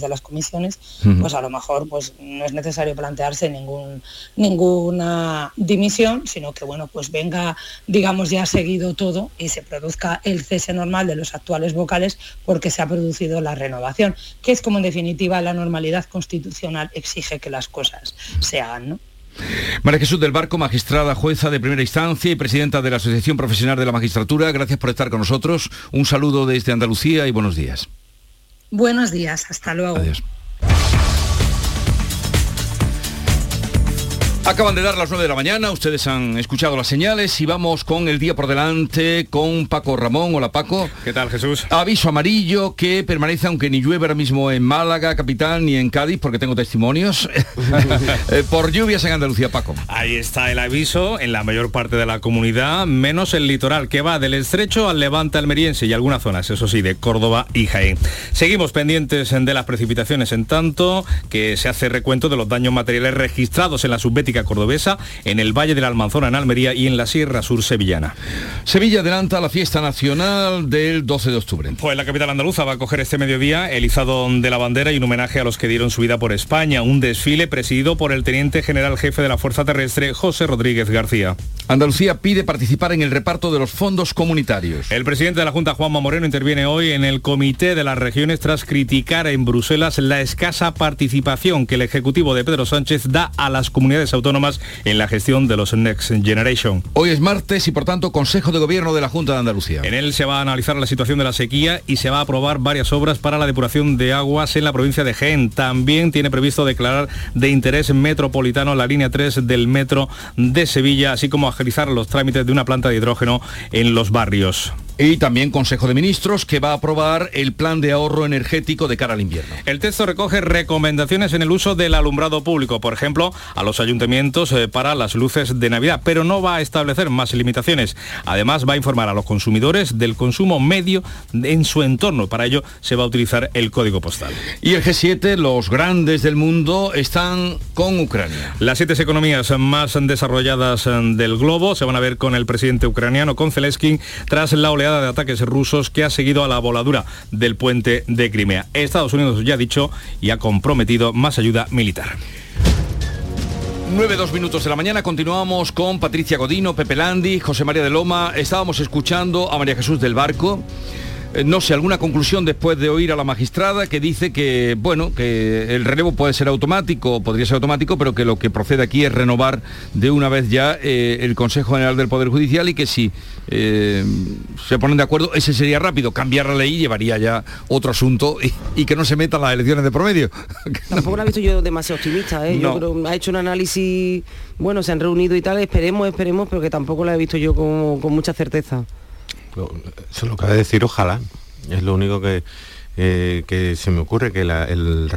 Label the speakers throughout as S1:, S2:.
S1: de las comisiones, pues a lo mejor pues no es necesario plantearse ningún, ninguna dimisión, sino que bueno, pues venga, digamos, ya seguido todo y se produzca el cese normal de los actuales vocales porque se ha producido la renovación, que es como en definitiva la normalidad constitucional exige que las cosas se hagan, ¿no?
S2: María Jesús del Barco, magistrada jueza de primera instancia y presidenta de la Asociación Profesional de la Magistratura, gracias por estar con nosotros. Un saludo desde Andalucía y buenos días.
S1: Buenos días, hasta luego.
S2: Adiós. Acaban de dar las 9 de la mañana, ustedes han escuchado las señales y vamos con el día por delante con Paco Ramón. Hola Paco.
S3: ¿Qué tal Jesús?
S2: Aviso amarillo que permanece aunque ni llueve ahora mismo en Málaga, capital, ni en Cádiz, porque tengo testimonios, eh, por lluvias en Andalucía, Paco.
S3: Ahí está el aviso en la mayor parte de la comunidad, menos el litoral, que va del estrecho al levante almeriense y algunas zonas, eso sí, de Córdoba y Jaén. Seguimos pendientes de las precipitaciones en tanto que se hace recuento de los daños materiales registrados en la cordobesa, en el Valle de la Almanzora en Almería y en la Sierra Sur sevillana.
S2: Sevilla adelanta la fiesta nacional del 12 de octubre.
S3: Pues la capital andaluza va a coger este mediodía el izado de la bandera y un homenaje a los que dieron su vida por España, un desfile presidido por el teniente general jefe de la Fuerza Terrestre, José Rodríguez García.
S2: Andalucía pide participar en el reparto de los fondos comunitarios.
S3: El presidente de la Junta, Juanma Moreno, interviene hoy en el Comité de las Regiones tras criticar en Bruselas la escasa participación que el Ejecutivo de Pedro Sánchez da a las comunidades autónomas en la gestión de los Next Generation.
S2: Hoy es martes y por tanto Consejo de Gobierno de la Junta de Andalucía.
S3: En él se va a analizar la situación de la sequía y se va a aprobar varias obras para la depuración de aguas en la provincia de Jaén. También tiene previsto declarar de interés metropolitano la línea 3 del metro de Sevilla, así como agilizar los trámites de una planta de hidrógeno en los barrios.
S2: Y también Consejo de Ministros que va a aprobar el plan de ahorro energético de cara al invierno.
S3: El texto recoge recomendaciones en el uso del alumbrado público, por ejemplo, a los ayuntamientos eh, para las luces de Navidad, pero no va a establecer más limitaciones. Además, va a informar a los consumidores del consumo medio en su entorno. Para ello, se va a utilizar el código postal.
S2: Y el G7, los grandes del mundo, están con Ucrania.
S3: Las siete economías más desarrolladas eh, del globo se van a ver con el presidente ucraniano, con Zelensky, tras la oleada de ataques rusos que ha seguido a la voladura del puente de Crimea. Estados Unidos ya ha dicho y ha comprometido más ayuda militar.
S2: 9, 2 minutos de la mañana, continuamos con Patricia Godino, Pepe Landi, José María de Loma. Estábamos escuchando a María Jesús del Barco. Eh, no sé, alguna conclusión después de oír a la magistrada que dice que, bueno, que el relevo puede ser automático, podría ser automático, pero que lo que procede aquí es renovar de una vez ya eh, el Consejo General del Poder Judicial y que si eh, se ponen de acuerdo, ese sería rápido. Cambiar la ley llevaría ya otro asunto y, que no se metan las elecciones de promedio.
S4: Tampoco la he visto yo demasiado optimista, ¿eh? Yo creo ha hecho un análisis, bueno, se han reunido y tal, esperemos, esperemos, pero que tampoco la he visto yo con, con mucha certeza.
S5: Eso lo acaba de decir, ojalá. Es lo único que, eh, que se me ocurre que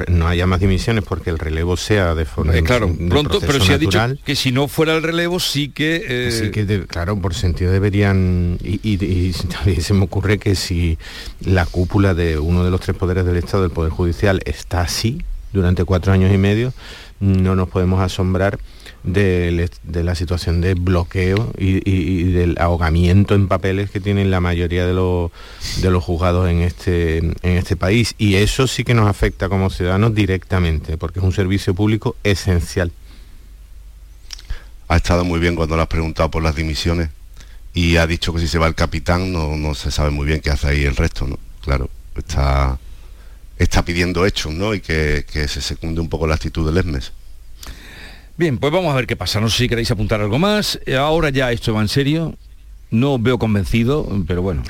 S5: no haya más dimisiones porque el relevo sea de forma
S2: eh, claro pronto pero se ha dicho que si no fuera el relevo sí que
S5: eh, sí que claro por sentido deberían y, también se me ocurre que si la cúpula de uno de los tres poderes del Estado del Poder Judicial está así durante cuatro años y medio no nos podemos asombrar de, la situación de bloqueo y, del ahogamiento en papeles que tienen la mayoría de los, de los juzgados en este, en este país. Y eso sí que nos afecta como ciudadanos directamente, porque es un servicio público esencial.
S6: Ha estado muy bien cuando le has preguntado por las dimisiones y ha dicho que si se va el capitán no, se sabe muy bien qué hace ahí el resto, ¿no? Claro, está, está pidiendo hechos, ¿no? Y que, que se secunde un poco la actitud del ESMES.
S2: Bien, pues vamos a ver qué pasa. No sé si queréis apuntar algo más. Eh, ahora ya esto va en serio. No veo convencido, pero bueno,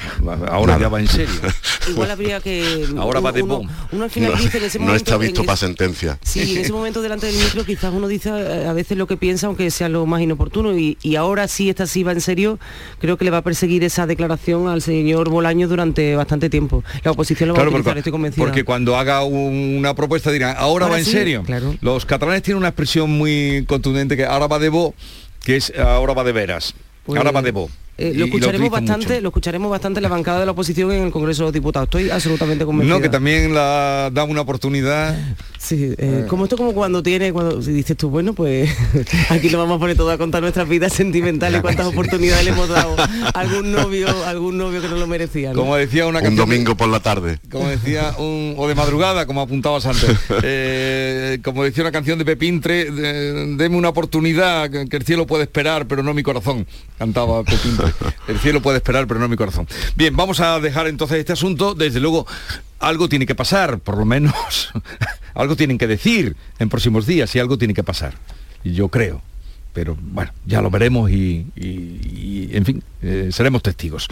S2: ahora ya va en serio.
S4: Igual habría que...
S2: Ahora va de
S4: uno, uno al final
S6: no,
S4: dice en ese
S6: momento... No está visto para sentencia.
S4: Sí, en ese momento delante del micro quizás uno dice eh, a veces lo que piensa, aunque sea lo más inoportuno, y, ahora sí, esta sí va en serio, creo que le va a perseguir esa declaración al señor Bolaño durante bastante tiempo. La oposición lo va a utilizar, estoy convencida.
S2: Porque cuando haga una propuesta dirán, ahora, va en serio.
S4: Claro.
S2: Los catalanes tienen una expresión muy contundente que ahora va de bo, que es ahora va de veras. ahora va de bo.
S4: Eh, lo escucharemos bastante,
S2: mucho.
S4: lo escucharemos bastante en la bancada de la oposición en el Congreso de los Diputados. Estoy absolutamente convencido.
S2: No, que también la da una oportunidad.
S4: Sí, eh, como esto como cuando tiene, cuando si dices tú, bueno, pues aquí lo vamos a poner todo a contar nuestras vidas sentimentales, cuántas oportunidades le hemos dado a algún novio, a algún novio que no lo merecía. ¿no?
S2: Como decía una
S6: Un
S2: canción de-
S6: domingo por la tarde.
S2: como decía un, o de madrugada como apuntabas antes Eh, como decía una canción de Pepintre de- deme una oportunidad que, que el cielo puede esperar pero no mi corazón cantaba Pepintre el cielo puede esperar pero no mi corazón. Bien vamos a dejar entonces este asunto. Desde luego algo tiene que pasar por lo menos algo tienen que decir en próximos días y algo tiene que pasar yo creo. Pero bueno, ya lo veremos y, en fin, eh, seremos testigos.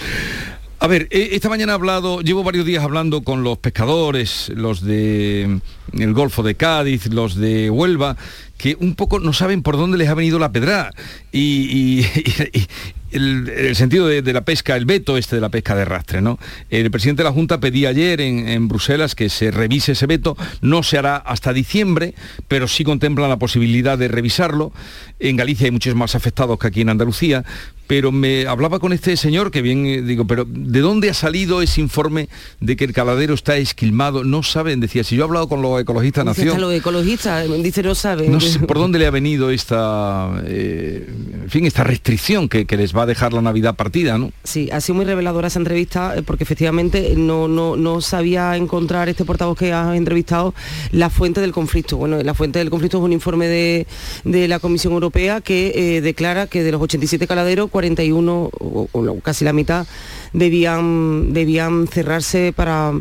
S2: A ver, eh, esta mañana he hablado, llevo varios días hablando con los pescadores, los de mm, el Golfo de Cádiz, los de Huelva, que un poco no saben por dónde les ha venido la pedra y- el, sentido de, la pesca, el veto este de la pesca de arrastre, ¿no? El presidente de la Junta pedía ayer en, en Bruselas que se revise ese veto, no se hará hasta diciembre, pero sí contemplan la posibilidad de revisarlo. En Galicia hay muchos más afectados que aquí en Andalucía, pero me hablaba con este señor que bien eh, digo, pero ¿de dónde ha salido ese informe de que el caladero está esquilmado? No saben, decía, si yo he hablado con los ecologistas
S4: Dice,
S2: Nación,
S4: los ecologistas, dice, no saben.
S2: no sé por dónde le ha venido esta, eh, en fin, esta restricción que, que les va a dejar la Navidad partida, ¿no?
S4: Sí, ha sido muy reveladora esa entrevista eh, porque efectivamente no, no, no sabía encontrar este portavoz que has entrevistado la fuente del conflicto. Bueno, la fuente del conflicto es un informe de, de la Comisión Europea que eh, declara que de los 87 caladeros, 41 o, casi la mitad debían, debían cerrarse para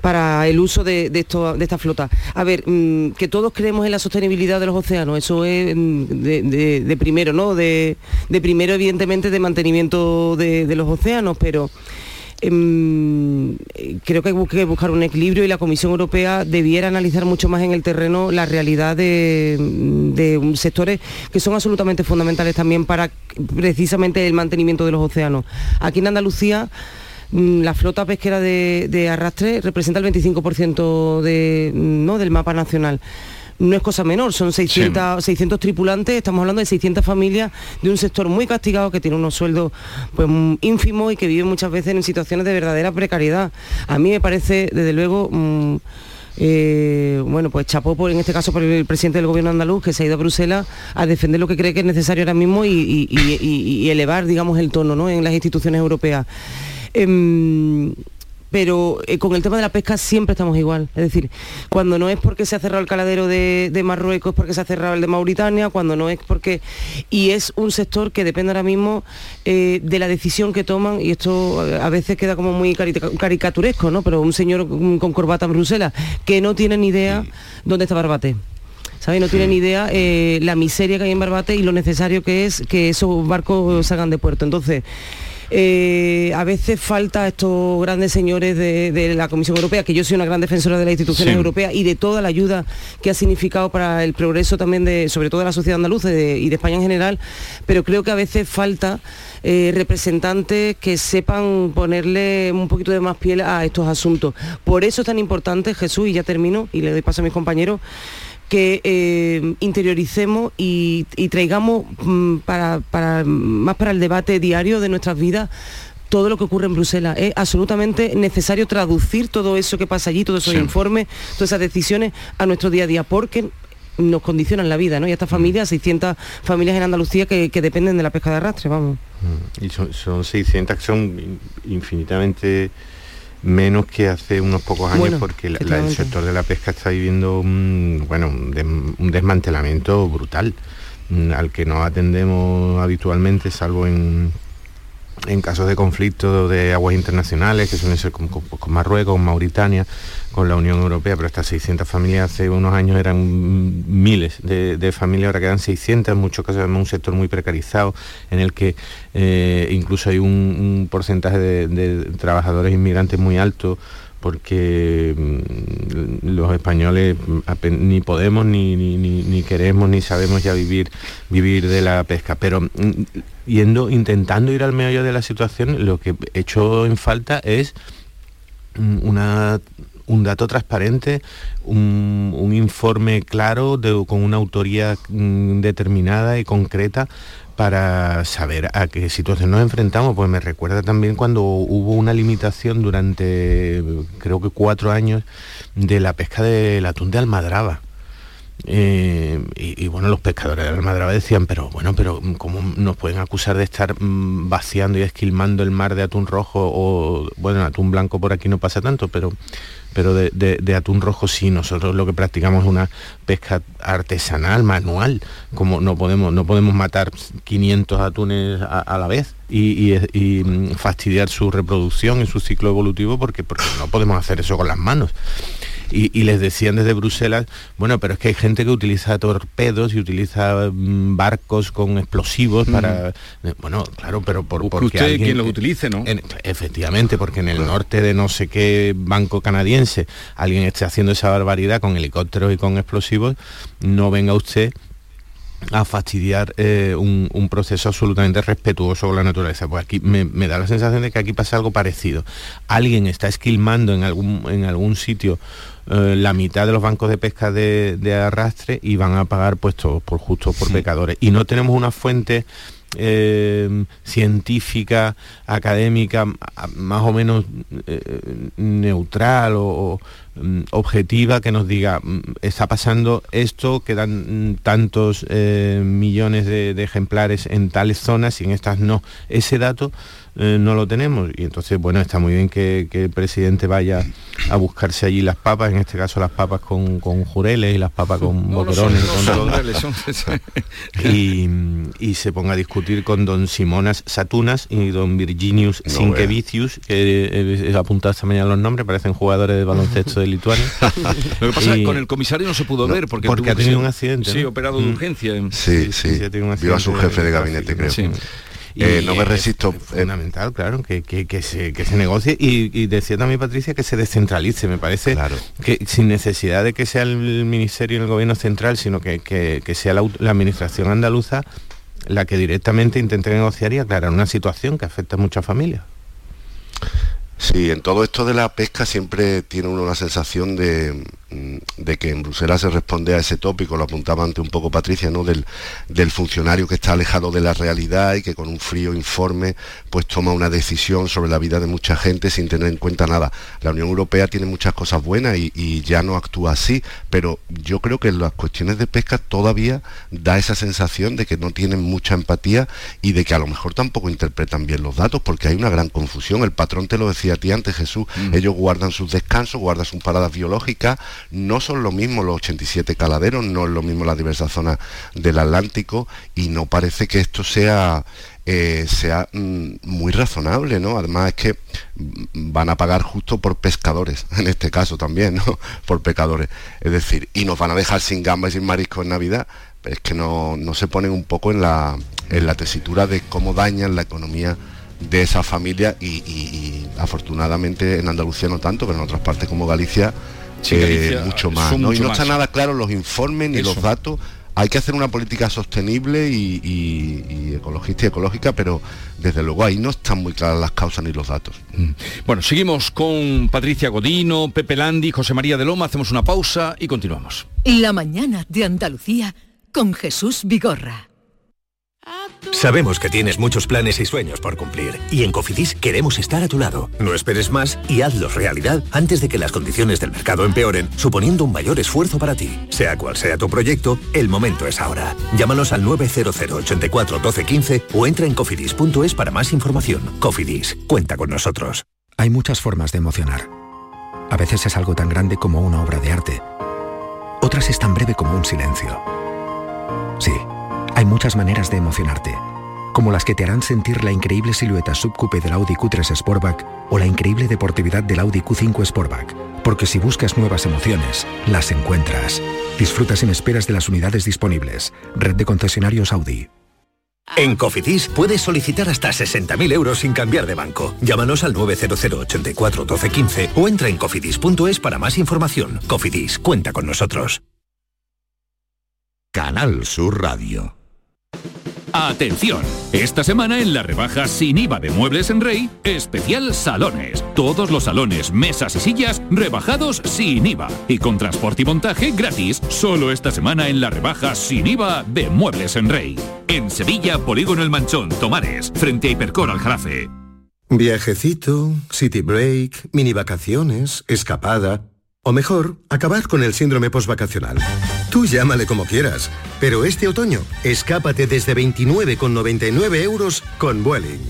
S4: para el uso de, de, esto- de esta flota. A ver, mm, que todos creemos en la sostenibilidad de los océanos, eso es mm, de, primero, ¿no? De, primero, evidentemente, de mantenimiento de, los océanos, pero creo que hay que buscar un equilibrio y la Comisión Europea debiera analizar mucho más en el terreno la realidad de, de un- sectores que son absolutamente fundamentales también para precisamente el mantenimiento de los océanos. Aquí en Andalucía mm, la flota pesquera de, de arrastre representa el 25% de, ¿no? del mapa nacional. No es cosa menor, son 600, 600 tripulantes, estamos hablando de 600 familias de un sector muy castigado que tiene unos sueldos pues, mm, ínfimos y que vive muchas veces en situaciones de verdadera precariedad. A mí me parece, desde luego, mm, eh, bueno, pues chapó por, en este caso por el presidente del gobierno andaluz que se ha ido a Bruselas a defender lo que cree que es necesario ahora mismo y, y- y- y- y elevar, digamos, el tono ¿no? en las instituciones europeas. Em, pero eh, con el tema de la pesca siempre estamos igual. Es decir, cuando no es porque se ha cerrado el caladero de, de Marruecos, porque se ha cerrado el de Mauritania, cuando no es porque... Y es un sector que depende ahora mismo eh, de la decisión que toman, y esto eh, a veces queda como muy cari- caricaturesco, ¿no? Pero un señor mm, con corbata en Bruselas que no tiene ni idea dónde está Barbate. ¿sabes? No tiene ni idea eh, la miseria que hay en Barbate y lo necesario que es que esos barcos salgan de puerto. Entonces, eh, a veces falta a estos grandes señores de, de la Comisión Europea, que yo soy una gran defensora de las instituciones
S2: Sí.
S4: europeas y de toda la ayuda que ha significado para el progreso también de, sobre todo de la sociedad andaluza y de, y de España en general, pero creo que a veces falta eh, representantes que sepan ponerle un poquito de más piel a estos asuntos. Por eso es tan importante, Jesús, y ya termino, y le doy paso a mis compañeros, que eh, interioricemos y, y traigamos mm, para, para- más para el debate diario de nuestras vidas todo lo que ocurre en Bruselas. Es absolutamente necesario traducir todo eso que pasa allí, todos esos
S2: Sí.
S4: informes, todas esas decisiones a nuestro día a día, porque nos condicionan la vida, ¿no? Y estas familias, 600 familias en Andalucía que, que dependen de la pesca de arrastre, vamos.
S5: Y son, son 600 que son in- infinitamente menos que hace unos pocos años
S4: Bueno,
S5: porque la- la- el sector de la pesca está viviendo un, bueno, un, un desmantelamiento brutal mm, al que no atendemos habitualmente salvo en, en casos de conflicto de aguas internacionales que suelen ser con, con Marruecos, con Mauritania, con la Unión Europea, pero estas 600 familias hace unos años eran miles de, familias, ahora quedan 600, en muchos casos además un sector muy precarizado, en el que eh, incluso hay un, porcentaje de trabajadores inmigrantes muy alto, porque mm, los españoles mm, ni podemos ni, queremos ni sabemos ya vivir vivir de la pesca. Pero mm, yendo intentando ir al meollo de la situación lo que he hecho en falta es una un dato transparente, un, informe claro con una autoría mm, determinada y concreta para saber a qué situación nos enfrentamos, pues me recuerda también cuando hubo una limitación durante creo que cuatro años de la pesca del atún de almadraba. Eh, y, bueno, los pescadores de Almadraba decían, pero bueno, pero ¿cómo nos pueden acusar de estar mm, vaciando y esquilmando el mar de atún rojo o, bueno, atún blanco por aquí no pasa tanto, pero, pero de, atún rojo sí, nosotros lo que practicamos es una pesca artesanal, manual, como no podemos, no podemos matar 500 atunes a, la vez y, mm, fastidiar su reproducción y su ciclo evolutivo porque, porque no podemos hacer eso con las manos y, les decían desde Bruselas, bueno, pero es que hay gente que utiliza torpedos y utiliza mm, barcos con explosivos para... Mm. Eh, bueno, claro, pero por,
S2: porque usted quien los utilice, ¿no?
S5: efectivamente, porque en el norte de no sé qué banco canadiense alguien esté haciendo esa barbaridad con helicópteros y con explosivos, no venga usted a fastidiar eh, un, proceso absolutamente respetuoso con la naturaleza. Pues aquí me, da la sensación de que aquí pasa algo parecido. Alguien está esquilmando en algún, en algún sitio eh, la mitad de los bancos de pesca de, arrastre y van a pagar puestos por justos por pecadores. Y no tenemos una fuente eh, científica, académica, más o menos eh, neutral o, mm, objetiva que nos diga, mm, está pasando esto, quedan mm, tantos millones de ejemplares en tales zonas y en estas no. Ese dato eh, no lo tenemos. Y entonces, bueno, está muy bien que, el presidente vaya a buscarse allí las papas, en este caso las papas con, jureles y las papas con no, y, se ponga a discutir con don Simonas Satunas y don Virginius Sinkevicius, que he apuntado esta mañana los nombres, parecen jugadores de baloncesto de Lituania.
S2: lo que pasa es que con el comisario no se pudo ver porque,
S5: porque ha tenido un accidente.
S2: Sí, operado de mm. urgencia.
S6: Sí, sí. Vio a su jefe de gabinete, creo. Eh, no me resisto. Es
S5: eh. fundamental, claro, que, se, que se negocie y, decía también Patricia que se descentralice. Me parece que sin necesidad de que sea el ministerio y el gobierno central, sino que, sea la, administración andaluza la que directamente intente negociar y aclarar una situación que afecta a muchas familias.
S6: Sí, en todo esto de la pesca siempre tiene uno la sensación de, de que en Bruselas se responde a ese tópico, lo apuntaba antes un poco Patricia, ¿no? Del, del, funcionario que está alejado de la realidad y que con un frío informe pues toma una decisión sobre la vida de mucha gente sin tener en cuenta nada. La Unión Europea tiene muchas cosas buenas y, ya no actúa así, pero yo creo que en las cuestiones de pesca todavía da esa sensación de que no tienen mucha empatía y de que a lo mejor tampoco interpretan bien los datos porque hay una gran confusión. El patrón te lo decía a ti antes, Jesús, mm. ellos guardan sus descansos, guardan sus paradas biológicas, no son lo mismo los 87 caladeros, no es lo mismo las diversas zonas del Atlántico y no parece que esto sea eh, sea mm, muy razonable, ¿no? Además es que van a pagar justo por pescadores, en este caso también, ¿no? Por pecadores. Es decir, y nos van a dejar sin gambas y sin mariscos en Navidad, es que no, se ponen un poco en la, en la tesitura de cómo dañan la economía de esa familia y afortunadamente en Andalucía no tanto, pero en otras partes como Galicia mucho más. ¿no? y no está nada claro los informes ni los datos. Hay que hacer una política sostenible y, ecologista y ecológica, pero desde luego ahí no están muy claras las causas ni los datos.
S2: Mm. Bueno, seguimos con Patricia Godino, Pepe Landi, José María de Loma, hacemos una pausa y continuamos.
S7: La mañana de Andalucía con Jesús Vigorra.
S8: Sabemos que tienes muchos planes y sueños por cumplir y en Cofidis queremos estar a tu lado. No esperes más y hazlos realidad antes de que las condiciones del mercado empeoren, suponiendo un mayor esfuerzo para ti. Sea cual sea tu proyecto, el momento es ahora. Llámanos al 900 84 12 15 o entra en cofidis.es para más información. Cofidis, cuenta con nosotros.
S9: Hay muchas formas de emocionar. A veces es algo tan grande como una obra de arte. Otras es tan breve como un silencio. Sí. Hay muchas maneras de emocionarte, como las que te harán sentir la increíble silueta subcoupe del Audi Q3 Sportback o la increíble deportividad del Audi Q5 Sportback, porque si buscas nuevas emociones, las encuentras. Disfruta sin esperas de las unidades disponibles. Red de concesionarios Audi.
S8: En Cofidis puedes solicitar hasta 60.000 euros sin cambiar de banco. Llámanos al 900 84 12 15 o entra en cofidis.es para más información. Cofidis, cuenta con nosotros.
S10: Canal Sur Radio. Atención, esta semana en la rebaja sin IVA de Muebles en Rey, especial salones. Todos los salones, mesas y sillas rebajados sin IVA. Y con transporte y montaje gratis, solo esta semana en la rebaja sin IVA de Muebles en Rey. En Sevilla, Polígono El Manchón, Tomares, frente a Hipercor al Jarafe.
S11: Viajecito, city break, mini vacaciones, escapada. O mejor, acabar con el síndrome postvacacional. Tú llámale como quieras, pero este otoño, escápate desde 29,99 euros con Vueling.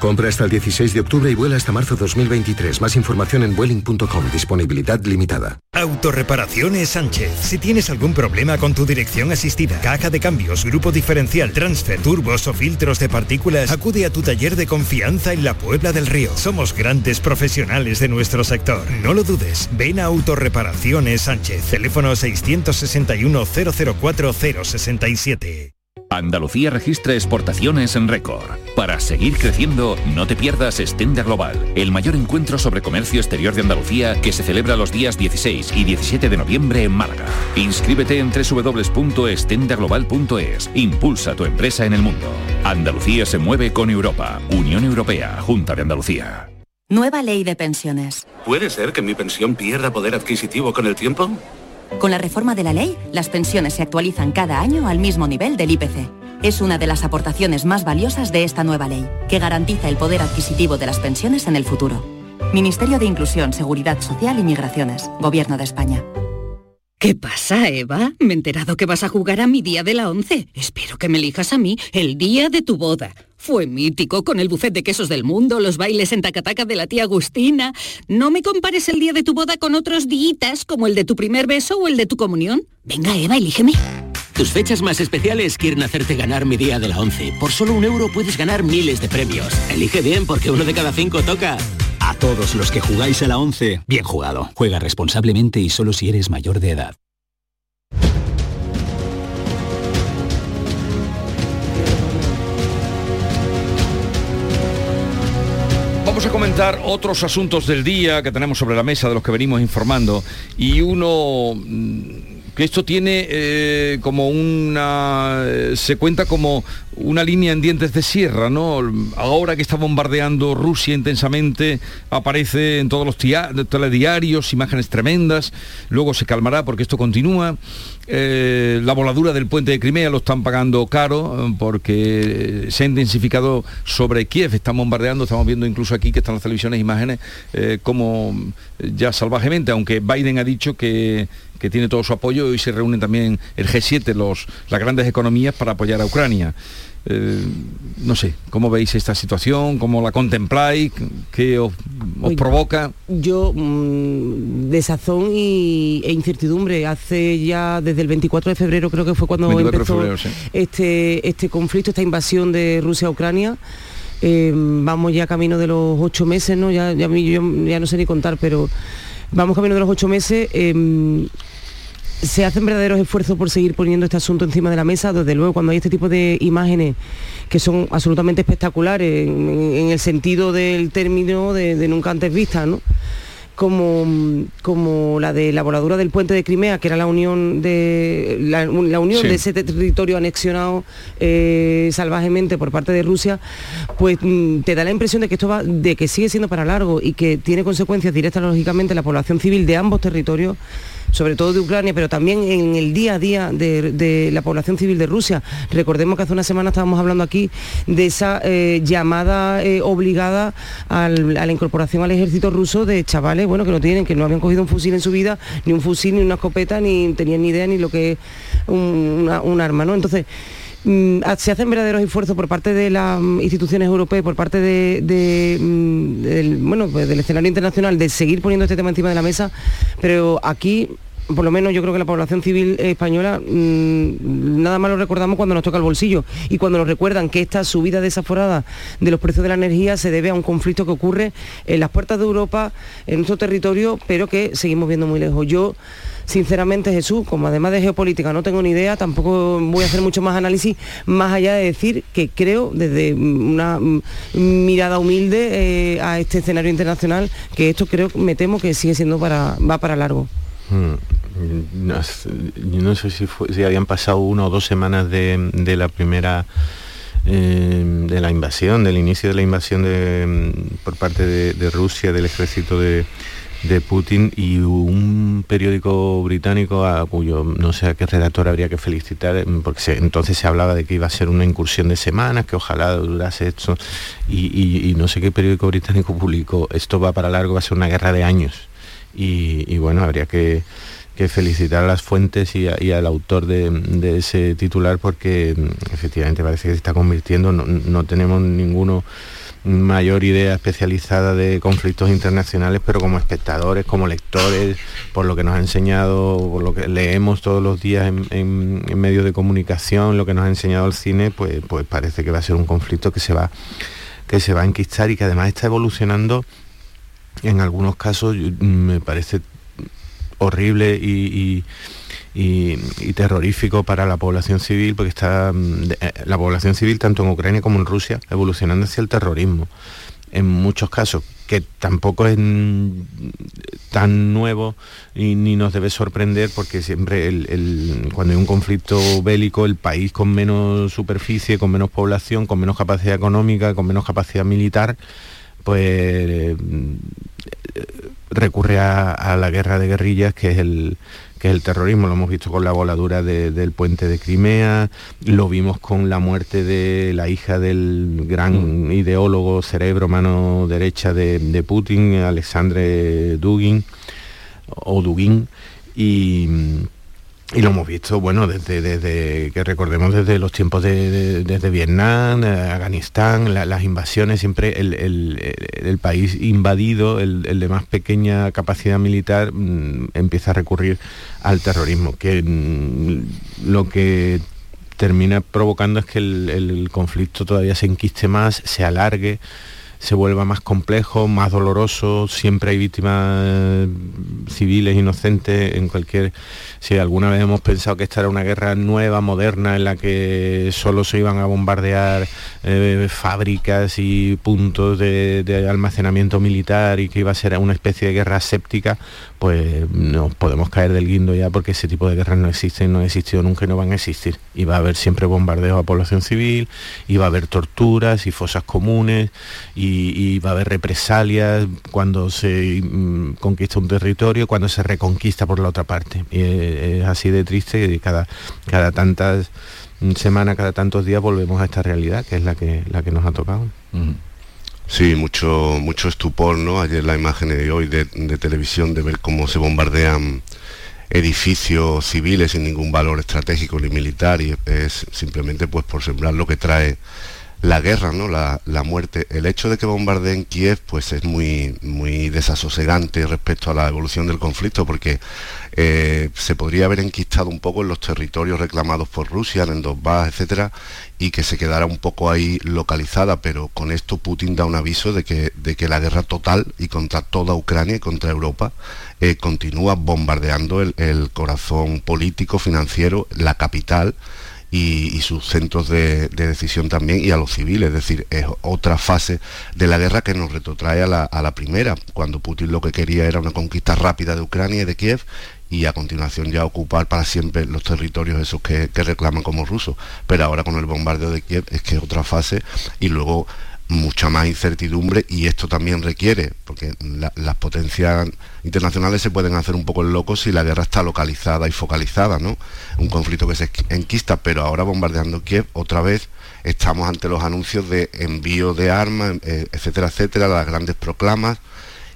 S11: Compra hasta el 16 de octubre y vuela hasta marzo 2023. Más información en vueling.com. Disponibilidad limitada.
S12: Autorreparaciones Sánchez. Si tienes algún problema con tu dirección asistida, caja de cambios, grupo diferencial, transfer, turbos o filtros de partículas, acude a tu taller de confianza en la Puebla del Río. Somos grandes profesionales de nuestro sector. No lo dudes. Ven a Autorreparaciones Sánchez. Teléfono 661 004 067.
S10: Andalucía registra exportaciones en récord. Para seguir creciendo, no te pierdas Estenda Global, el mayor encuentro sobre comercio exterior de Andalucía que se celebra los días 16 y 17 de noviembre en Málaga. Inscríbete en www.estendaglobal.es. Impulsa tu empresa en el mundo. Andalucía se mueve con Europa. Unión Europea, Junta de Andalucía.
S13: Nueva ley de pensiones.
S14: ¿Puede ser que mi pensión pierda poder adquisitivo con el tiempo?
S13: Con la reforma de la ley, las pensiones se actualizan cada año al mismo nivel del IPC. Es una de las aportaciones más valiosas de esta nueva ley, que garantiza el poder adquisitivo de las pensiones en el futuro. Ministerio de Inclusión, Seguridad Social y Migraciones, Gobierno de España.
S15: ¿Qué pasa, Eva? Me he enterado que vas a jugar a mi día de la once. Espero que me elijas a mí el día de tu boda. Fue mítico con el buffet de quesos del mundo, los bailes en tacataca de la tía Agustina. No me compares el día de tu boda con otros días como el de tu primer beso o el de tu comunión. Venga, Eva, elígeme.
S16: Tus fechas más especiales quieren hacerte ganar mi día de la once. Por solo un euro puedes ganar miles de premios. Elige bien porque uno de cada cinco toca.
S17: A todos los que jugáis a la 11, bien jugado. Juega responsablemente y solo si eres mayor de edad.
S2: Vamos a comentar otros asuntos del día que tenemos sobre la mesa de los que venimos informando. Y uno mm, que esto tiene eh, como una eh, se cuenta como una línea en dientes de sierra, ¿no? Ahora que está bombardeando Rusia intensamente, aparece en todos los telediarios imágenes tremendas, luego se calmará porque esto continúa. Eh, la voladura del puente de Crimea lo están pagando caro eh, porque se ha intensificado sobre Kiev, están bombardeando, estamos viendo incluso aquí que están las televisiones imágenes eh, como ya salvajemente, aunque Biden ha dicho que, que tiene todo su apoyo y se reúnen también el G7, los, las grandes economías para apoyar a Ucrania. Eh, no sé, ¿cómo veis esta situación? ¿Cómo la contempláis? ¿Qué os, provoca?
S4: Yo, mm, desazón y, e incertidumbre. Hace ya desde el 24 de febrero, creo que fue cuando empezó este, este conflicto, esta invasión de Rusia a Ucrania. Eh, vamos ya camino de los ocho meses, ¿no? Ya, ya, yo ya no sé ni contar, pero vamos camino de los ocho meses. Em, se hacen verdaderos esfuerzos por seguir poniendo este asunto encima de la mesa, desde luego cuando hay este tipo de imágenes que son absolutamente espectaculares en, el sentido del término de, nunca antes vistas, ¿no? Como, como, la de la voladura del puente de Crimea, que era la unión de la, unión de ese territorio anexionado eh, salvajemente por parte de Rusia, pues mm, te da la impresión de que esto va, de que sigue siendo para largo y que tiene consecuencias directas lógicamente en la población civil de ambos territorios sobre todo de Ucrania, pero también en el día a día de, la población civil de Rusia. Recordemos que hace una semana estábamos hablando aquí de esa eh, llamada eh, obligada a la incorporación al ejército ruso de chavales, bueno, que no tienen, que no habían cogido un fusil en su vida, ni un fusil, ni una escopeta, ni tenían ni idea ni lo que es un, arma, ¿no? Entonces, se hacen verdaderos esfuerzos por parte de las instituciones europeas, por parte de, mm, del, bueno, pues del escenario internacional de seguir poniendo este tema encima de la mesa, pero aquí por lo menos yo creo que la población civil española mm, nada más lo recordamos cuando nos toca el bolsillo y cuando nos recuerdan que esta subida desaforada de los precios de la energía se debe a un conflicto que ocurre en las puertas de Europa, en nuestro territorio, pero que seguimos viendo muy lejos. Yo sinceramente Jesús, como además de geopolítica no tengo ni idea, tampoco voy a hacer mucho más análisis, más allá de decir que creo desde una mirada humilde eh, a este escenario internacional, que esto creo, me temo que sigue siendo para, va para largo.
S5: Mm, no, no sé si, si, habían pasado una o dos semanas de, la primera eh, de la invasión, del inicio de la invasión de, por parte de Rusia, del ejército de, de Putin y un periódico británico a cuyo no sé a qué redactor habría que felicitar mm, porque entonces se hablaba de que iba a ser una incursión de semanas que ojalá durase esto y, no sé qué periódico británico publicó esto va para largo va a ser una guerra de años. Y, bueno habría que, felicitar a las fuentes y, al autor de, ese titular porque mm, efectivamente parece que se está convirtiendo. No, no tenemos ninguno mayor idea especializada de conflictos internacionales, pero como espectadores, como lectores, por lo que nos ha enseñado, por lo que leemos todos los días en, medios de comunicación, lo que nos ha enseñado el cine, pues, pues parece que va a ser un conflicto que se va que se va a enquistar y que además está evolucionando. En algunos casos me parece horrible y y, terrorífico para la población civil, porque está mm, eh, la población civil, tanto en Ucrania como en Rusia, evolucionando hacia el terrorismo. En muchos casos, que tampoco es mm, tan nuevo y ni nos debe sorprender porque siempre cuando hay un conflicto bélico el país con menos superficie, con menos población, con menos capacidad económica, con menos capacidad militar, pues mm, recurre a la guerra de guerrillas que es el, que es el terrorismo, lo hemos visto con la voladura del puente de Crimea, lo vimos con la muerte de la hija del gran mm. ideólogo cerebro mano derecha de, Putin, Alexandre Dugin, o Dugin, y y lo hemos visto, bueno, desde, desde que recordemos desde los tiempos de, desde Vietnam, eh, Afganistán, las invasiones, siempre el, país invadido, el, de más pequeña capacidad militar, mm, empieza a recurrir al terrorismo, que mm, lo que termina provocando es que el, conflicto todavía se enquiste más, se alargue, se vuelva más complejo, más doloroso, siempre hay víctimas civiles, inocentes, en cualquier... Si alguna vez hemos pensado que esta era una guerra nueva, moderna, en la que solo se iban a bombardear eh, fábricas y puntos de, almacenamiento militar y que iba a ser una especie de guerra séptica, pues nos podemos caer del guindo ya porque ese tipo de guerras no existen, no han existido nunca y no van a existir. Y va a haber siempre bombardeos a población civil, y va a haber torturas y fosas comunes, y, va a haber represalias cuando se mm, conquista un territorio, cuando se reconquista por la otra parte. Y es así de triste y cada, cada tantas semanas, cada tantos días volvemos a esta realidad, que es la que, la que nos ha tocado.
S6: Sí, mucho, mucho estupor, ¿no? Ayer la imagen de hoy de, de televisión de ver cómo se bombardean edificios civiles sin ningún valor estratégico ni militar y es simplemente pues por sembrar lo que trae la guerra, ¿no? La, muerte. El hecho de que bombardeen Kiev pues es muy, muy desasosegante respecto a la evolución del conflicto porque eh, se podría haber enquistado un poco en los territorios reclamados por Rusia, en Donbass, etcétera, y que se quedara un poco ahí localizada, pero con esto Putin da un aviso de que, de que la guerra total y contra toda Ucrania y contra Europa eh, continúa bombardeando el corazón político, financiero, la capital y, sus centros de, decisión también y a los civiles. Es decir, es otra fase de la guerra que nos retrotrae a la, primera, cuando Putin lo que quería era una conquista rápida de Ucrania y de Kiev y a continuación ya ocupar para siempre los territorios esos que, que reclaman como rusos. Pero ahora con el bombardeo de Kiev es que es otra fase y luego mucha más incertidumbre y esto también requiere, porque las potencias internacionales se pueden hacer un poco locos si la guerra está localizada y focalizada, ¿no? Un conflicto que se enquista, pero ahora bombardeando Kiev otra vez estamos ante los anuncios de envío de armas, eh, etcétera, etcétera, las grandes proclamas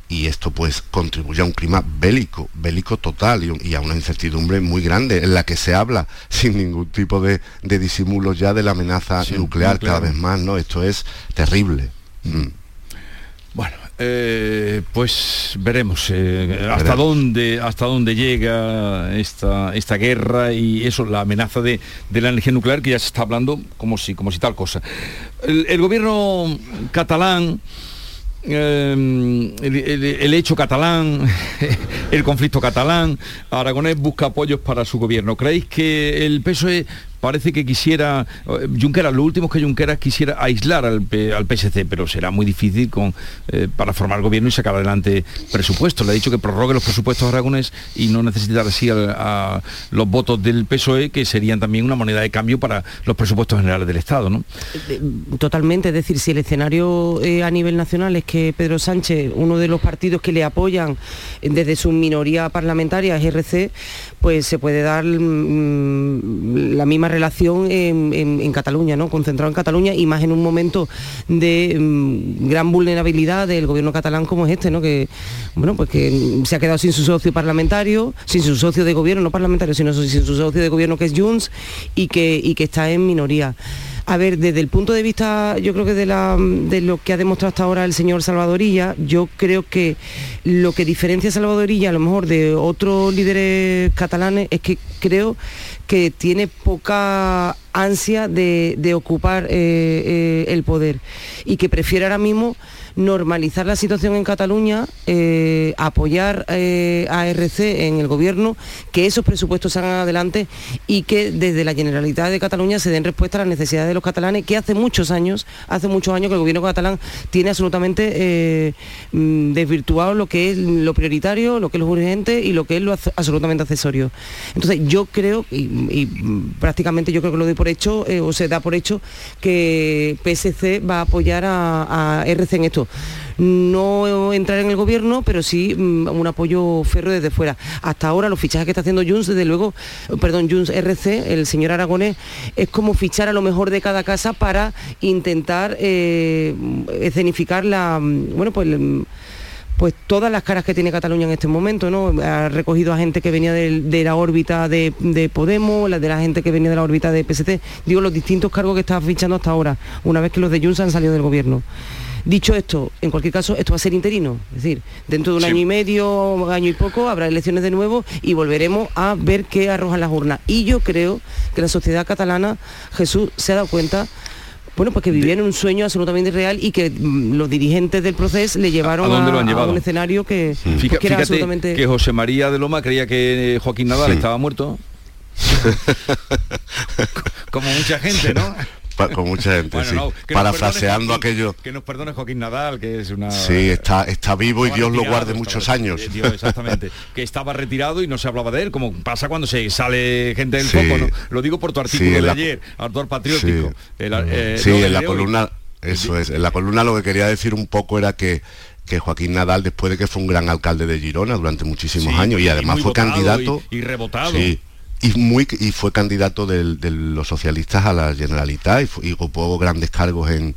S6: y esto pues contribuye a un clima bélico, bélico total y, a una incertidumbre muy grande en la que se habla sin ningún tipo de, disimulo ya de la amenaza nuclear, cada vez más, ¿no? Esto es terrible. Mm.
S2: Bueno, eh, pues veremos eh, hasta dónde hasta dónde llega esta, esta guerra y eso, la amenaza de, la energía nuclear que ya se está hablando como si, como si tal cosa. el gobierno catalán Em, el, hecho catalán, el conflicto catalán, Aragonés busca apoyos para su gobierno. ¿Creéis que el PSOE parece que quisiera, eh, Junqueras, lo último es que Junqueras quisiera aislar al, al PSC, pero será muy difícil con, eh, para formar gobierno y sacar adelante presupuestos. Le ha dicho que prorrogue los presupuestos aragones y no necesitar así los votos del PSOE, que serían también una moneda de cambio para los presupuestos generales del Estado, ¿no?
S4: Totalmente, es decir, si el escenario a nivel nacional es que Pedro Sánchez, uno de los partidos que le apoyan desde su minoría parlamentaria, es RC, pues se puede dar mm, la misma relación en, Cataluña, ¿no? Concentrado en Cataluña y más en un momento de mm, gran vulnerabilidad del gobierno catalán como es este, ¿no? Que bueno, pues que se ha quedado sin su socio parlamentario, sin su socio de gobierno, no parlamentario, sino sin su socio de gobierno que es Junts y que, y que está en minoría. A ver, desde el punto de vista, yo creo que de, lo que ha demostrado hasta ahora el señor Salvadorilla, yo creo que lo que diferencia a Salvadorilla a lo mejor de otros líderes catalanes es que creo que tiene poca ansia de, ocupar eh, eh, el poder y que prefiere ahora mismo normalizar la situación en Cataluña, eh, apoyar a RC en el gobierno, que esos presupuestos salgan adelante y que desde la Generalitat de Cataluña se den respuesta a las necesidades de los catalanes, que hace muchos años, hace muchos años que el gobierno catalán tiene absolutamente mm, desvirtuado lo que es lo prioritario, lo que es lo urgente y lo que es lo absolutamente accesorio. Entonces yo creo, y, prácticamente yo creo que lo doy por hecho, o se da por hecho, que PSC va a apoyar a, RC en esto no entrar en el gobierno, pero sí mm, un apoyo ferro desde fuera. Hasta ahora los fichajes que está haciendo Junts, desde luego, perdón, Junts RC, el señor Aragonés, es como fichar a lo mejor de cada casa para intentar eh, escenificar la, mm, bueno, pues pues todas las caras que tiene Cataluña en este momento, ¿no? Ha recogido a gente que venía de, la órbita de, Podemos, la de la gente que venía de la órbita de PST, digo los distintos cargos que está fichando hasta ahora, una vez que los de Junts han salido del gobierno. Dicho esto, en cualquier caso, esto va a ser interino. Es decir, dentro de un año y medio, año y poco, habrá elecciones de nuevo y volveremos a ver qué arrojan las urnas. Y yo creo que la sociedad catalana, Jesús, se ha dado cuenta bueno, pues que vivían un sueño absolutamente real y que mm, los dirigentes del proceso le llevaron a, un escenario que,
S2: pues era absolutamente... que José María de Loma creía que Joaquín Nadal estaba muerto. Como mucha gente, ¿no?
S6: con mucha gente, sí. Parafraseando aquello.
S2: Que nos perdone Joaquín Nadal, que es una...
S6: Sí, está, está vivo y Dios lo guarde muchos años.
S2: exactamente. que estaba retirado y no se hablaba de él, como pasa cuando se sale gente del foco, Lo digo por tu artículo de ayer, Ardor Patriótico.
S6: Eh, sí, en la columna... Eso es, en la columna lo que quería decir un poco era que que Joaquín Nadal, después de que fue un gran alcalde de Girona durante muchísimos años y además fue candidato
S2: y, rebotado
S6: y, y fue candidato de los socialistas a la Generalitat y, ocupó grandes cargos en,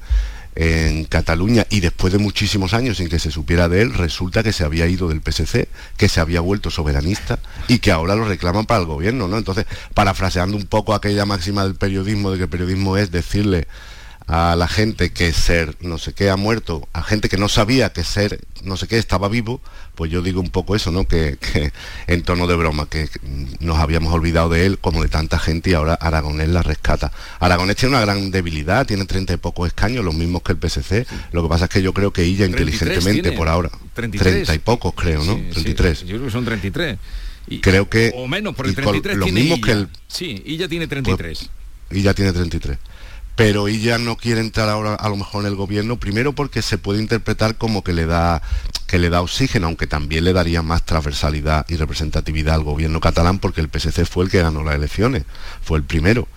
S6: en Cataluña y después de muchísimos años sin que se supiera de él, resulta que se había ido del PSC, que se había vuelto soberanista y que ahora lo reclaman para el gobierno, ¿no? Entonces, parafraseando un poco aquella máxima del periodismo, de que el periodismo es decirle a la gente que ser no sé qué ha muerto, a gente que no sabía que ser no sé qué estaba vivo, pues yo digo un poco eso, ¿no? Que, en tono de broma, que nos habíamos olvidado de él como de tanta gente y ahora Aragonés la rescata. Aragonés tiene una gran debilidad, tiene treinta y pocos escaños, los mismos que el PSC. Lo que pasa es que yo creo que ella inteligentemente por ahora, 30 y pocos creo, ¿no? 33.
S2: yo creo que son 33.
S6: Y, creo que
S2: o menos, por el 33 lo mismo que el Sí, y ya tiene 33.
S6: y ya tiene 33 pero ella no quiere entrar ahora a lo mejor en el gobierno, primero porque se puede interpretar como que le da que le da oxígeno, aunque también le daría más transversalidad y representatividad al gobierno catalán, porque el PSC fue el que ganó las elecciones, fue el primero.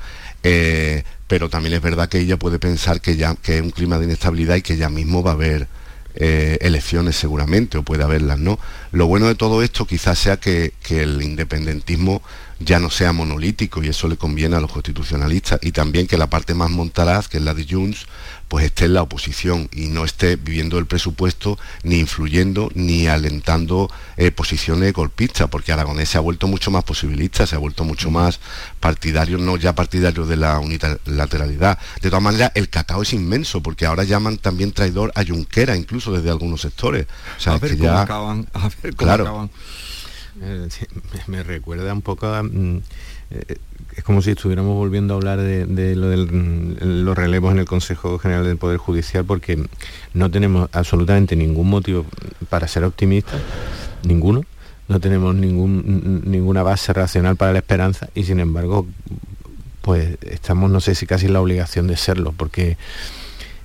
S6: Eh, pero también es verdad que ella puede pensar que ya que es un clima de inestabilidad y que ya mismo va a haber eh, elecciones seguramente, o puede haberlas, ¿no? Lo bueno de todo esto quizás sea que, que el independentismo ya no sea monolítico y eso le conviene a los constitucionalistas y también que la parte más montaraz, que es la de Junts, pues esté en la oposición y no esté viviendo el presupuesto ni influyendo ni alentando eh, posiciones golpistas, porque Aragonés se ha vuelto mucho más posibilista, se ha vuelto mucho más partidario, no ya partidario de la unilateralidad. De todas maneras, el cacao es inmenso, porque ahora llaman también traidor a Junquera, incluso desde algunos sectores.
S2: O sea, a ver cómo acaban, a ver cómo acaban.
S5: Eh, me recuerda un poco. Mm, eh, es como si estuviéramos volviendo a hablar de, mm, los relevos en el Consejo General del Poder Judicial porque no tenemos absolutamente ningún motivo para ser optimistas, ninguno, no tenemos ningún, ninguna base racional para la esperanza y sin embargo pues estamos, no sé si casi en la obligación de serlo, porque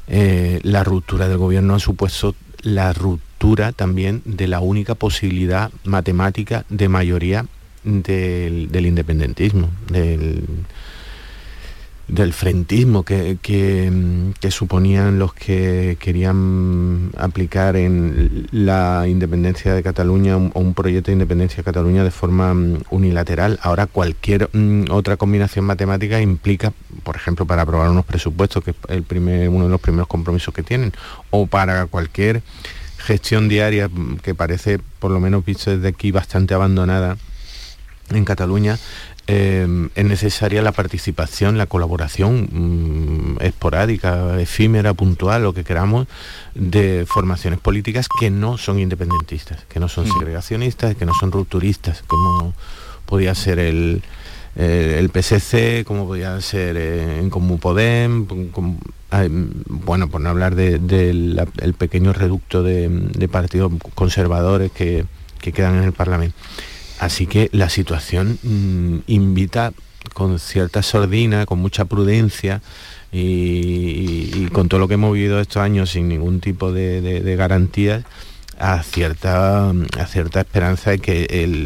S5: eh, la ruptura del gobierno ha supuesto la ruptura también de la única posibilidad matemática de mayoría del, del independentismo, del, del frentismo que, que, suponían los que querían aplicar en la independencia de Cataluña o un, proyecto de independencia de Cataluña de forma mm, unilateral. Ahora cualquier mm, otra combinación matemática implica, por ejemplo, para aprobar unos presupuestos, que es el primer, uno de los primeros compromisos que tienen, o para cualquier gestión diaria mm, que parece, por lo menos visto desde aquí, bastante abandonada en Cataluña, eh, es necesaria la participación, la colaboración mm, esporádica, efímera, puntual, lo que queramos, de formaciones políticas que no son independentistas, que no son mm. segregacionistas, que no son rupturistas, como podía ser el, eh, el PSC, como podía ser eh, en Comú Podem, bueno, por no hablar del pequeño reducto de, partidos conservadores que, que quedan en el Parlamento. Así que la situación mm, invita con cierta sordina, con mucha prudencia y, con todo lo que hemos vivido estos años sin ningún tipo de, garantías, a cierta, a cierta esperanza de que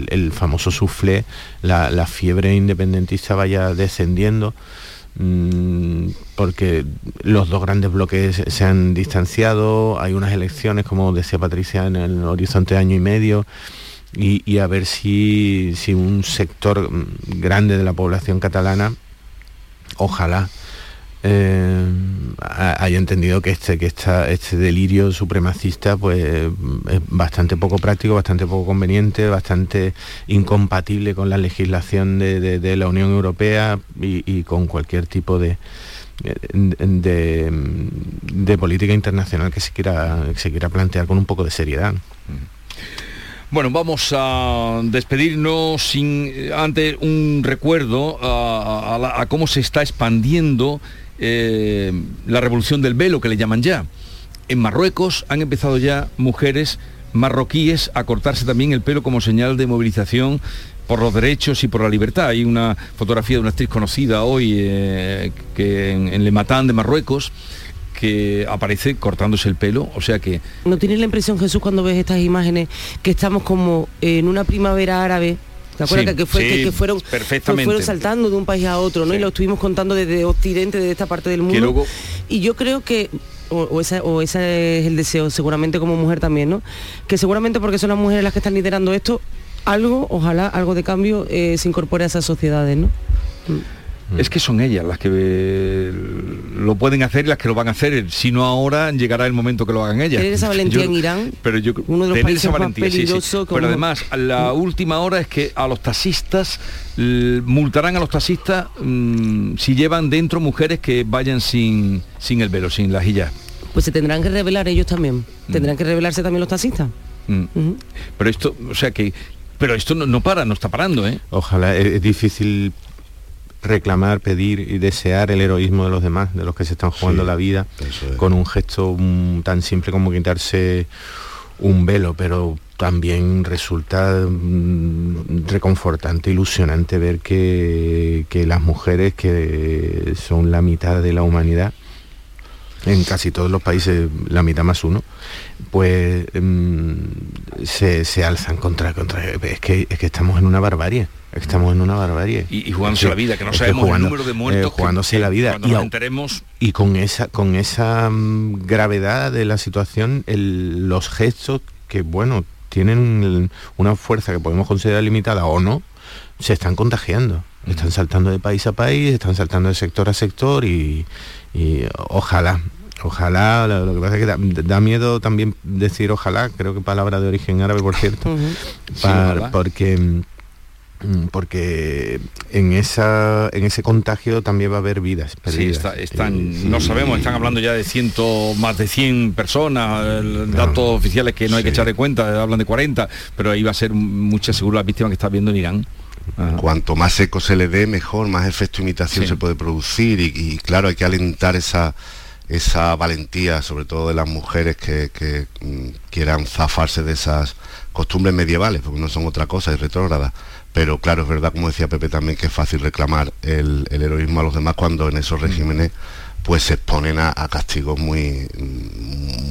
S5: el, famoso suflé, la, fiebre independentista vaya descendiendo, porque los dos grandes bloques se han distanciado, hay unas elecciones, como decía Patricia, en el horizonte año y medio, y, a ver si, un sector grande de la población catalana, ojalá, eh, haya entendido que este, que este delirio supremacista pues, es bastante poco práctico, bastante poco conveniente, bastante incompatible con la legislación de, la Unión Europea y, con cualquier tipo de, de, política internacional que se quiera, se quiera plantear con un poco de seriedad.
S2: Bueno, vamos a despedirnos sin ante un recuerdo a, cómo se está expandiendo eh, la revolución del velo, que le llaman ya. En Marruecos han empezado ya mujeres marroquíes a cortarse también el pelo como señal de movilización por los derechos y por la libertad. Hay una fotografía de una actriz conocida hoy eh, que en, Le Matan de Marruecos que aparece cortándose el pelo, o sea que...
S4: ¿No tienes la impresión, Jesús, cuando ves estas imágenes, que estamos como en una primavera árabe? ¿Te acuerdas que, fueron, fueron saltando de un país a otro, ¿no? Y lo estuvimos contando desde Occidente, desde esta parte del mundo. Y yo creo que o, ese es el deseo, seguramente como mujer también, ¿no? Que seguramente porque son las mujeres las que están liderando esto, algo, ojalá, algo de cambio eh, se incorpore a esas sociedades, ¿no? Mm
S2: es que son ellas las que eh, lo pueden hacer y las que lo van a hacer. Si no ahora, llegará el momento que lo hagan ellas.
S4: Tener esa valentía en Irán,
S2: pero yo, uno de los tener esa valentía, Pero además, la última hora es que a los taxistas multarán a los taxistas mm, si llevan dentro mujeres que vayan sin, sin el velo, sin la hijab.
S4: Pues se tendrán que revelar ellos también. Mm. Tendrán que revelarse también los taxistas.
S2: Mm. Pero esto, o sea que pero esto no, no, para, no está parando, ¿eh?
S5: Ojalá, es difícil reclamar, pedir y desear el heroísmo de los demás, de los que se están jugando la vida, con un gesto mm, tan simple como quitarse un velo, pero también resulta mm, reconfortante, ilusionante ver que, que, las mujeres, que son la mitad de la humanidad, en casi todos los países la mitad más uno, pues mm, se, alzan contra, contra es que, es que estamos en una barbarie. Estamos en una barbarie.
S2: Y, jugándose la vida, que no sabemos el número de muertos.
S5: Eh, jugándose la vida.
S2: Y, enteremos...
S5: y con esa, con esa mm, gravedad de la situación, los gestos que, bueno, tienen una fuerza que podemos considerar limitada o no, se están contagiando. Están saltando de país a país, están saltando de sector a sector y, ojalá, ojalá, lo, que pasa es que da, miedo también decir ojalá, creo que palabra de origen árabe, por cierto, porque mm, porque en esa en ese contagio también va a haber vidas
S2: perdidas. Sí, están, no sabemos, están hablando ya de ciento, más de 100 personas, datos oficiales que no hay que echar de cuenta, hablan de 40, pero ahí va a ser mucha seguro la víctima que está viendo en Irán.
S6: Cuanto más eco se le dé, mejor, más efecto imitación se puede producir y, claro, hay que alentar esa, esa valentía, sobre todo de las mujeres que, mm, quieran zafarse de esas costumbres medievales, porque no son otra cosa, es retrógrada, pero claro, es verdad, como decía Pepe también, que es fácil reclamar el, el heroísmo a los demás cuando en esos regímenes pues se exponen a, a castigos muy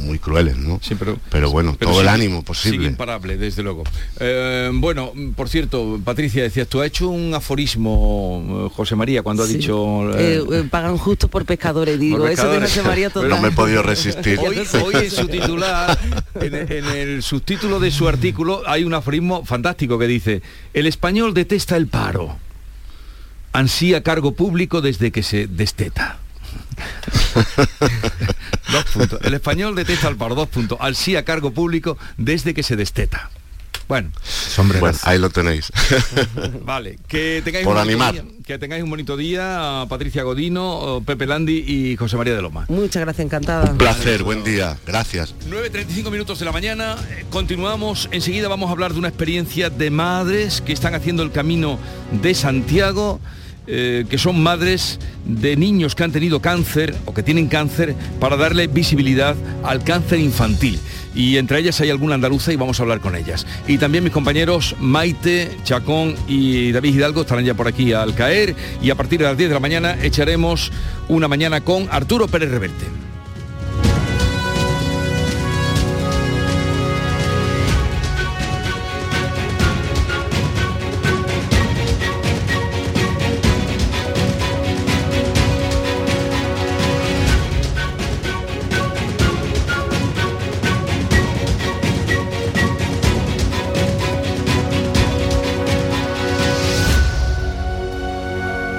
S6: muy crueles, ¿no?
S2: Sí, pero,
S6: pero bueno,
S2: pero
S6: todo el ánimo posible.
S2: sigue imparable, desde luego. Eh, bueno, por cierto, Patricia, decías, tú has hecho un aforismo, eh, José María, cuando ha dicho...
S4: Eh, eh, pagan justo por pescadores, digo,
S2: Por
S4: eso de. José María total.
S6: No me he podido resistir.
S2: Hoy, hoy en su titular, en, en el subtítulo de su artículo, hay un aforismo fantástico que dice, el español detesta el paro, ansía cargo público desde que se desteta. dos puntos. El español detesta el paro, dos puntos. Ansía cargo público desde que se desteta. Bueno,
S6: Bueno, ahí lo tenéis.
S2: Vale, que tengáis,
S6: Por
S2: un bonito
S6: animar.
S2: día, que tengáis un bonito día, Patricia Godino, Pepe Landi y José María de Loma.
S4: Muchas gracias, encantada.
S6: Un placer, buen día, gracias.
S2: 9.35 minutos de la mañana, continuamos, enseguida vamos a hablar de una experiencia de madres que están haciendo el camino de Santiago, eh, que son madres de niños que han tenido cáncer o que tienen cáncer para darle visibilidad al cáncer infantil. Y entre ellas hay alguna andaluza y vamos a hablar con ellas. Y también mis compañeros Maite, Chacón y David Hidalgo estarán ya por aquí al caer y a partir de las 10 de la mañana echaremos una mañana con Arturo Pérez Reverte.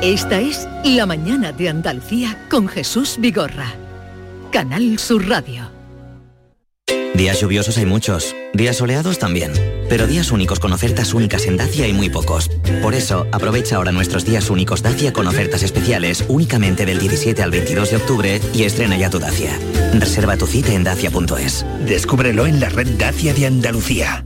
S7: Esta es La mañana de Andalucía con Jesús Vigorra. Canal Sur Radio.
S18: Días lluviosos hay muchos, días soleados también, pero días únicos con ofertas únicas en Dacia hay muy pocos. Por eso, aprovecha ahora nuestros días únicos Dacia con ofertas especiales únicamente del 17 al 22 de octubre y estrena ya tu Dacia. Reserva tu cita en dacia.es.
S19: Descúbrelo en la red Dacia de Andalucía.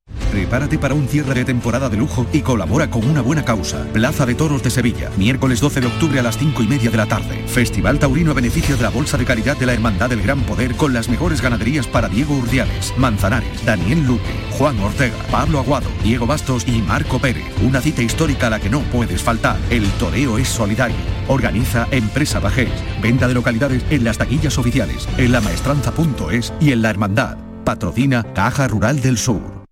S20: Prepárate para un cierre de temporada de lujo y colabora con una buena causa. Plaza de Toros de Sevilla, miércoles 12 de octubre a las 5 y media de la tarde. Festival Taurino a beneficio de la Bolsa de Caridad de la Hermandad del Gran Poder con las mejores ganaderías para Diego Urdiales, Manzanares, Daniel Luque, Juan Ortega, Pablo Aguado, Diego Bastos y Marco Pérez. Una cita histórica a la que no puedes faltar. El toreo es solidario. Organiza Empresa Bajés. Venta de localidades en las taquillas oficiales, en lamaestranza.es y en la Hermandad. Patrocina Caja Rural del Sur.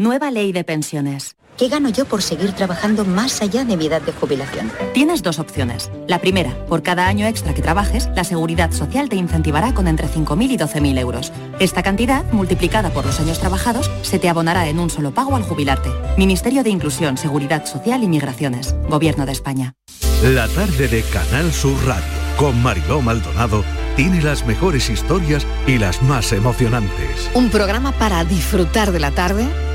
S13: Nueva ley de pensiones. ¿Qué gano yo por seguir trabajando más allá de mi edad de jubilación? Tienes dos opciones. La primera, por cada año extra que trabajes, la Seguridad Social te incentivará con entre 5.000 y 12.000 euros. Esta cantidad, multiplicada por los años trabajados, se te abonará en un solo pago al jubilarte. Ministerio de Inclusión, Seguridad Social y Migraciones. Gobierno de España.
S21: La tarde de Canal Sur Radio con Mariló Maldonado
S20: tiene las mejores historias y las más emocionantes.
S22: Un programa para disfrutar de la tarde,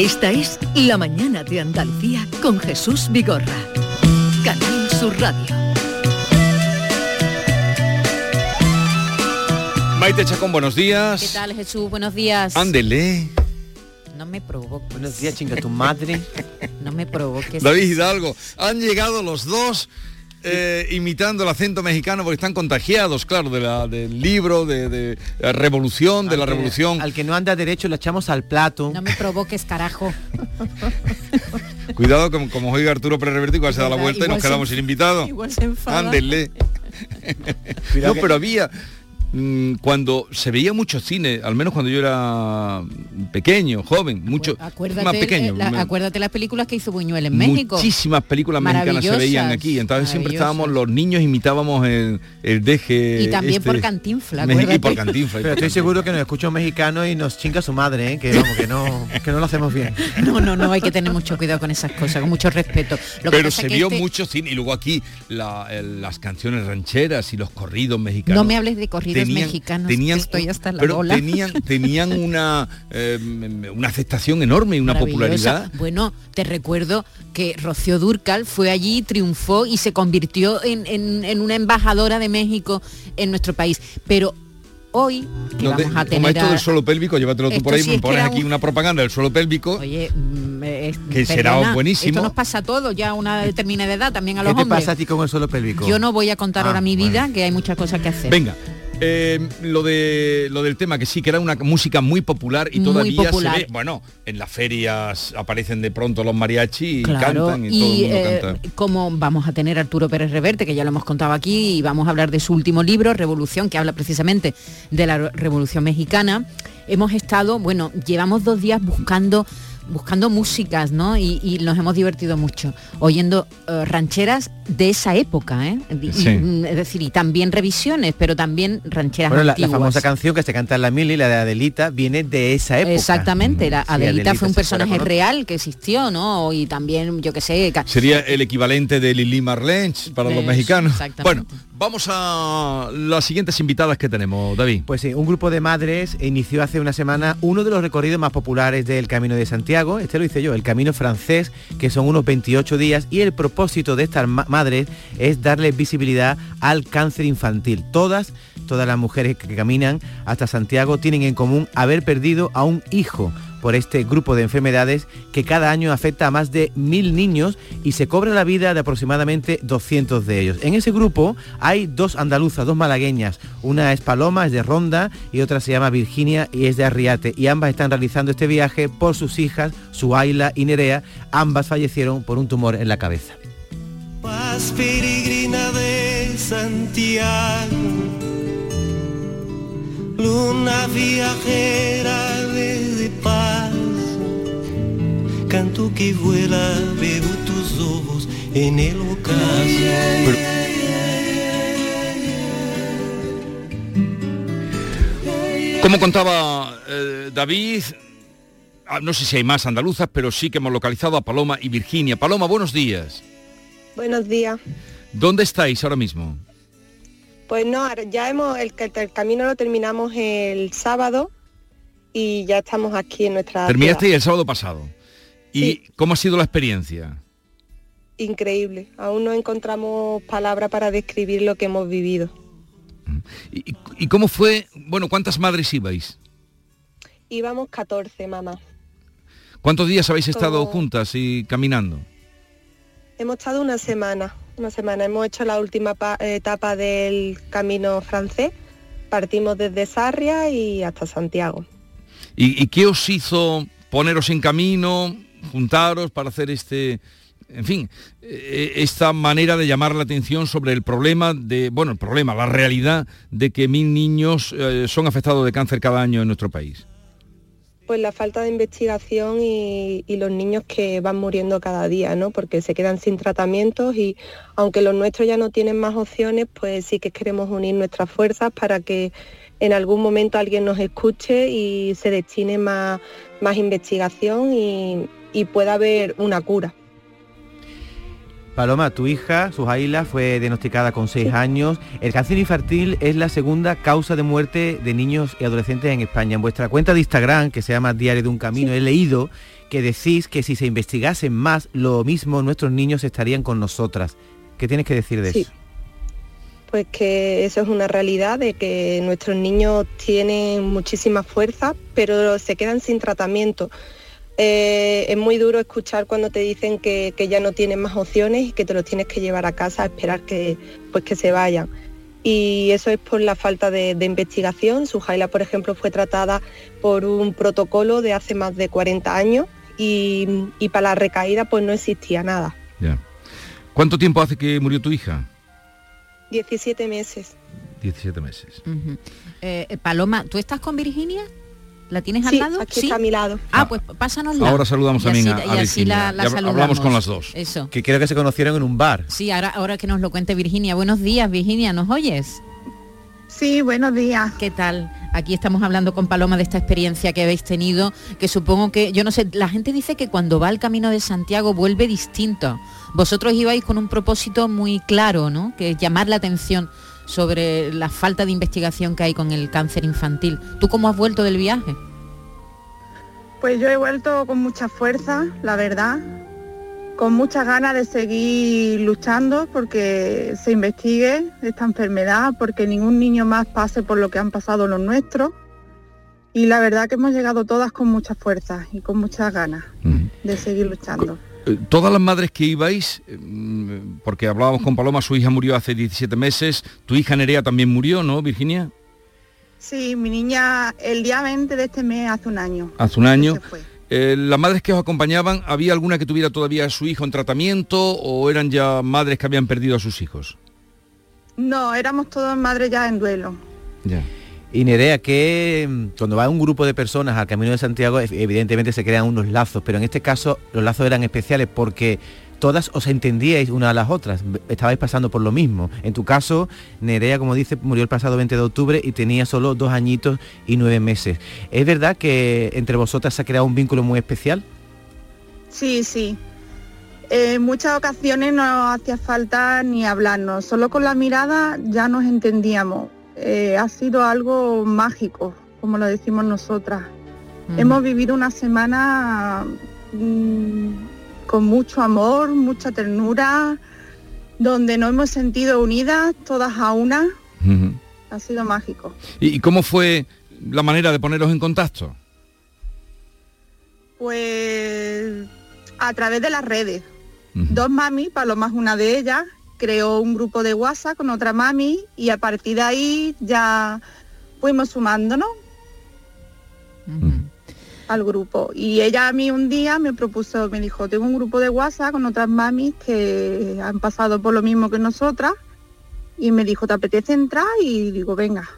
S22: Esta es La mañana de Andalucía con Jesús Vigorra. Canal Sur Radio.
S2: Maite Chacón, buenos días.
S23: ¿Qué tal, Jesús? Buenos días.
S2: Ándele.
S23: No me provoques.
S24: Buenos días, chinga tu madre.
S23: No me provoques.
S2: David Hidalgo, han llegado los dos eh, imitando el acento mexicano porque están contagiados, claro, de la, del libro, de, de la revolución, de la
S24: que-
S2: revolución.
S24: Al que no anda derecho le echamos al plato.
S23: No me provoques, carajo.
S2: Cuidado, como, como oiga Arturo Pérez Reverte, igual se da la
S23: Igual
S2: vuelta y nos
S23: se-
S2: quedamos sin invitado.
S23: Igual se enfada.
S2: Ándele. no, pero había cuando se veía mucho cine, al menos cuando yo era pequeño, joven, mucho
S23: Acuérdate,
S2: más pequeño.
S23: eh, la-
S2: me-
S23: acuérdate las películas que hizo Buñuel en México.
S2: Muchísimas películas mexicanas se veían aquí, entonces siempre estábamos, los niños imitábamos el, el deje.
S23: Y también
S2: este,
S23: por Cantinfla,
S2: Meji- y
S23: acuérdate.
S2: por Cantinfla.
S24: Pero estoy seguro que nos escucha un mexicano y nos chinga su madre, ¿eh? que vamos, que no, que no lo hacemos bien.
S23: No, no, no, hay que tener mucho cuidado con esas cosas, con mucho respeto. Lo
S2: Pero se vio
S23: este-
S2: mucho cine y luego aquí la- el- las canciones rancheras y los corridos mexicanos.
S23: No me hables de corridos
S2: tenían-
S23: mexicanos,
S2: tenían
S23: estoy hasta la
S2: pero
S23: bola.
S2: tenían tenían una eh, una aceptación enorme y una popularidad.
S23: Bueno, te recuerdo que Rocío Durcal fue allí, triunfó y se convirtió en, en- en una embajadora de México en nuestro país. Pero hoy que
S2: No te-
S23: vamos a
S2: como
S23: tener
S2: esto
S23: a-
S2: del suelo pélvico, llévatelo tú
S23: Esto
S2: por ahí,
S23: sí
S2: me pones aquí
S23: un-
S2: una propaganda del suelo pélvico.
S23: Oye, mm, eh,
S2: Que será
S23: perdona,
S2: buenísimo.
S23: Esto nos pasa a todos, ya a una determinada edad, también a
S24: ¿Qué
S23: los
S24: te
S23: hombres.
S24: pasa a ti con el suelo pélvico?
S23: Yo no voy a contar
S24: Ah,
S23: ahora mi
S24: bueno.
S23: vida, que hay muchas cosas que hacer.
S2: Venga. Eh, lo de lo del tema que sí que era una música muy popular y todavía
S23: popular.
S2: se ve bueno en las ferias aparecen de pronto los mariachi y
S23: Claro,
S2: cantan y, todo el mundo
S23: eh,
S2: canta
S23: como vamos a tener a Arturo Pérez Reverte, que ya lo hemos contado aquí, y vamos a hablar de su último libro, Revolución, que habla precisamente de la Revolución Mexicana, hemos estado, bueno, llevamos dos días buscando buscando músicas, ¿no? Y, y nos hemos divertido mucho, oyendo eh, rancheras de esa época, ¿eh? Y-
S24: Sí.
S23: y, es decir, y también revisiones, pero también rancheras
S24: Bueno, la, famosa canción que se canta en la mili, la de Adelita, viene de esa época.
S23: Exactamente, la
S24: Sí,
S23: Adelita, fue un personaje real que existió, ¿no? Y también, yo qué sé,
S2: sería el equivalente de Lili Marlens para los mexicanos
S23: exactamente.
S2: bueno vamos a las siguientes invitadas que tenemos David.
S24: Pues sí, un grupo de madres inició hace una semana uno de los recorridos más populares del Camino de Santiago, este lo hice yo, el Camino francés, que son unos 28 días, y el propósito de estas ma- madres es darle visibilidad al cáncer infantil. Todas, todas las mujeres que caminan hasta Santiago tienen en común haber perdido a un hijo por este grupo de enfermedades que cada año afecta a más de mil niños y se cobra la vida de aproximadamente 200 de ellos. En ese grupo hay dos andaluzas, dos malagueñas. Una es Paloma, es de Ronda, y otra se llama Virginia y es de Arriate. Y ambas están realizando este viaje por sus hijas, Suaila y Nerea. Ambas fallecieron por un tumor en la cabeza.
S25: Luna viajera de paz, canto que vuela, veo tus ojos en el ocaso.
S2: como contaba eh, David ah, no sé si hay más andaluzas pero sí que hemos localizado a Paloma y Virginia Paloma buenos días
S26: Buenos días.
S2: ¿dónde estáis ahora mismo?
S26: Pues no, ya hemos, el, camino lo terminamos el sábado y ya estamos aquí en nuestra
S2: Terminaste
S26: ciudad.
S2: el sábado pasado. ¿Y cómo ha sido la experiencia?
S26: Increíble. Aún no encontramos palabras para describir lo que hemos vivido.
S2: ¿Y cómo fue? Bueno, ¿cuántas madres ibais?
S26: Íbamos 14, mamá.
S2: ¿Cuántos días habéis estado
S26: Como-
S2: juntas y caminando?
S26: Hemos estado una semana, una semana. Hemos hecho la última pa- etapa del camino francés. Partimos desde Sarria y hasta Santiago.
S2: ¿Y, y qué os hizo poneros en camino, juntaros para hacer este, en fin, eh, esta manera de llamar la atención sobre el problema de, bueno, el problema, la realidad de que mil niños eh, son afectados de cáncer cada año en nuestro país?
S26: Pues la falta de investigación y, los niños que van muriendo cada día, ¿no? Porque se quedan sin tratamientos y aunque los nuestros ya no tienen más opciones, pues sí que queremos unir nuestras fuerzas para que en algún momento alguien nos escuche y se destine más, más investigación y pueda haber una cura.
S24: Paloma, tu hija, Sujaila, fue diagnosticada con 6 años. El cáncer infantil es la segunda causa de muerte de niños y adolescentes en España. En vuestra cuenta de Instagram, que se llama Diario de un Camino, he leído que decís que si se investigasen más, lo mismo nuestros niños estarían con nosotras. ¿Qué tienes que decir de
S26: Sí.
S24: eso?
S26: Pues que eso es una realidad de que nuestros niños tienen muchísima fuerza, pero se quedan sin tratamiento. Eh, es muy duro escuchar cuando te dicen que, que ya no tienen más opciones y que te los tienes que llevar a casa a esperar que, pues que se vayan. Y eso es por la falta de, de investigación. Sujaila, por ejemplo, fue tratada por un protocolo de hace más de 40 años y, y para la recaída pues no existía nada.
S2: Ya. ¿Cuánto tiempo hace que murió tu hija?
S26: 17 meses.
S2: 17 meses.
S23: Eh, eh, Paloma, ¿tú estás con Virginia? ¿La tienes
S26: Sí,
S23: al lado?
S26: aquí está a mi lado.
S23: Ah, pues pásanos
S2: Ahora saludamos también a- a
S23: Y así
S2: Virginia.
S23: la, la saludamos.
S2: hablamos con las dos.
S23: Eso.
S24: Que creo que se conocieron en un bar.
S23: Sí, ahora, ahora que nos lo cuente Virginia. Buenos días, Virginia, ¿nos oyes?
S27: Sí, buenos días.
S23: ¿Qué tal? Aquí estamos hablando con Paloma de esta experiencia que habéis tenido, que supongo que, yo no sé, la gente dice que cuando va al Camino de Santiago vuelve distinto. Vosotros ibais con un propósito muy claro, ¿no? Que es llamar la atención sobre la falta de investigación que hay con el cáncer infantil. ¿Tú cómo has vuelto del viaje?
S27: Pues yo he vuelto con mucha fuerza, la verdad, con muchas ganas de seguir luchando porque se investigue esta enfermedad, porque ningún niño más pase por lo que han pasado los nuestros. Y la verdad que hemos llegado todas con mucha fuerza y con muchas ganas de seguir luchando.
S2: Eh, Todas las madres que ibais, eh, mm, porque hablábamos con Paloma, su hija murió hace 17 meses, tu hija Nerea también murió, ¿no, Virginia?
S27: Sí, mi niña el día 20 de este mes hace un año.
S2: Hace un año. Eh, ¿Las madres que os acompañaban, había alguna que tuviera todavía a su hijo en tratamiento o eran ya madres que habían perdido a sus hijos?
S27: No, éramos todas madres ya en duelo.
S2: Ya.
S24: Y Nerea, que mm, cuando va un grupo de personas al Camino de Santiago, ev- evidentemente se crean unos lazos, pero en este caso los lazos eran especiales porque todas os entendíais una a las otras, estabais pasando por lo mismo. En tu caso, Nerea, como dice, murió el pasado 20 de octubre y tenía solo dos añitos y nueve meses. ¿Es verdad que entre vosotras se ha creado un vínculo muy especial?
S27: Sí, sí. En muchas ocasiones no hacía falta ni hablarnos, solo con la mirada ya nos entendíamos. Eh, ha sido algo mágico, como lo decimos nosotras. Hemos vivido una semana mm, con mucho amor, mucha ternura, donde nos hemos sentido unidas, todas a una. Ha sido mágico.
S2: ¿Y, cómo fue la manera de poneros en contacto?
S27: Pues a través de las redes. Dos mami, Paloma es una de ellas, creó un grupo de WhatsApp con otra mami y a partir de ahí ya fuimos sumándonos al grupo. Y ella a mí un día me propuso, me dijo, tengo un grupo de WhatsApp con otras mamis que han pasado por lo mismo que nosotras y me dijo, ¿te apetece entrar? Y digo, venga.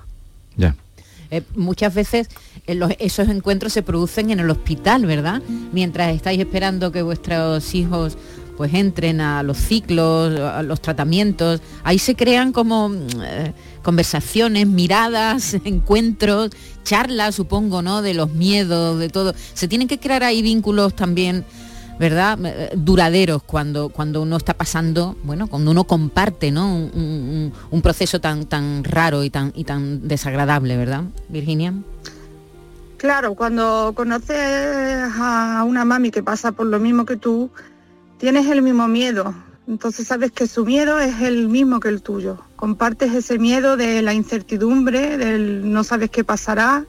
S23: Eh, muchas veces eh, los- esos encuentros se producen en el hospital, ¿verdad? Mientras estáis esperando que vuestros hijos pues entren a los ciclos, a los tratamientos, ahí se crean como mm, eh, conversaciones, miradas, encuentros, charlas, supongo, ¿no? De los miedos, de todo. Se tienen que crear ahí vínculos también, ¿verdad? Eh, Duraderos cuando, cuando uno está pasando, bueno, cuando uno comparte, ¿no? Un, un- un proceso tan, tan raro y tan, y tan desagradable, ¿verdad, Virginia?
S27: Claro, cuando conoces a una mami que pasa por lo mismo que tú, tienes el mismo miedo. Entonces sabes que su miedo es el mismo que el tuyo. Compartes ese miedo de la incertidumbre, del no sabes qué pasará,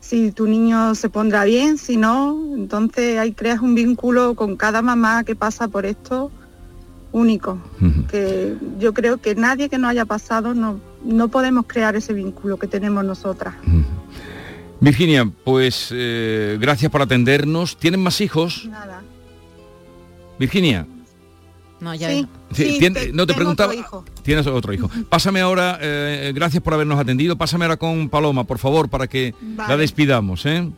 S27: si tu niño se pondrá bien, si no. Entonces ahí creas un vínculo con cada mamá que pasa por esto único. Que yo creo que nadie que no haya pasado no, no podemos crear ese vínculo que tenemos nosotras.
S2: Virginia, pues eh, gracias por atendernos. ¿Tienen más hijos?
S27: Nada.
S2: Virginia.
S23: No, ya
S27: Sí,
S2: Sí,
S27: sí,
S2: tien-
S27: te-
S2: no te
S27: tengo
S2: preguntaba.
S27: otro hijo.
S2: Tienes otro hijo. Pásame ahora, eh, gracias por habernos atendido. Pásame ahora con Paloma, por favor, para que la despidamos, ¿eh?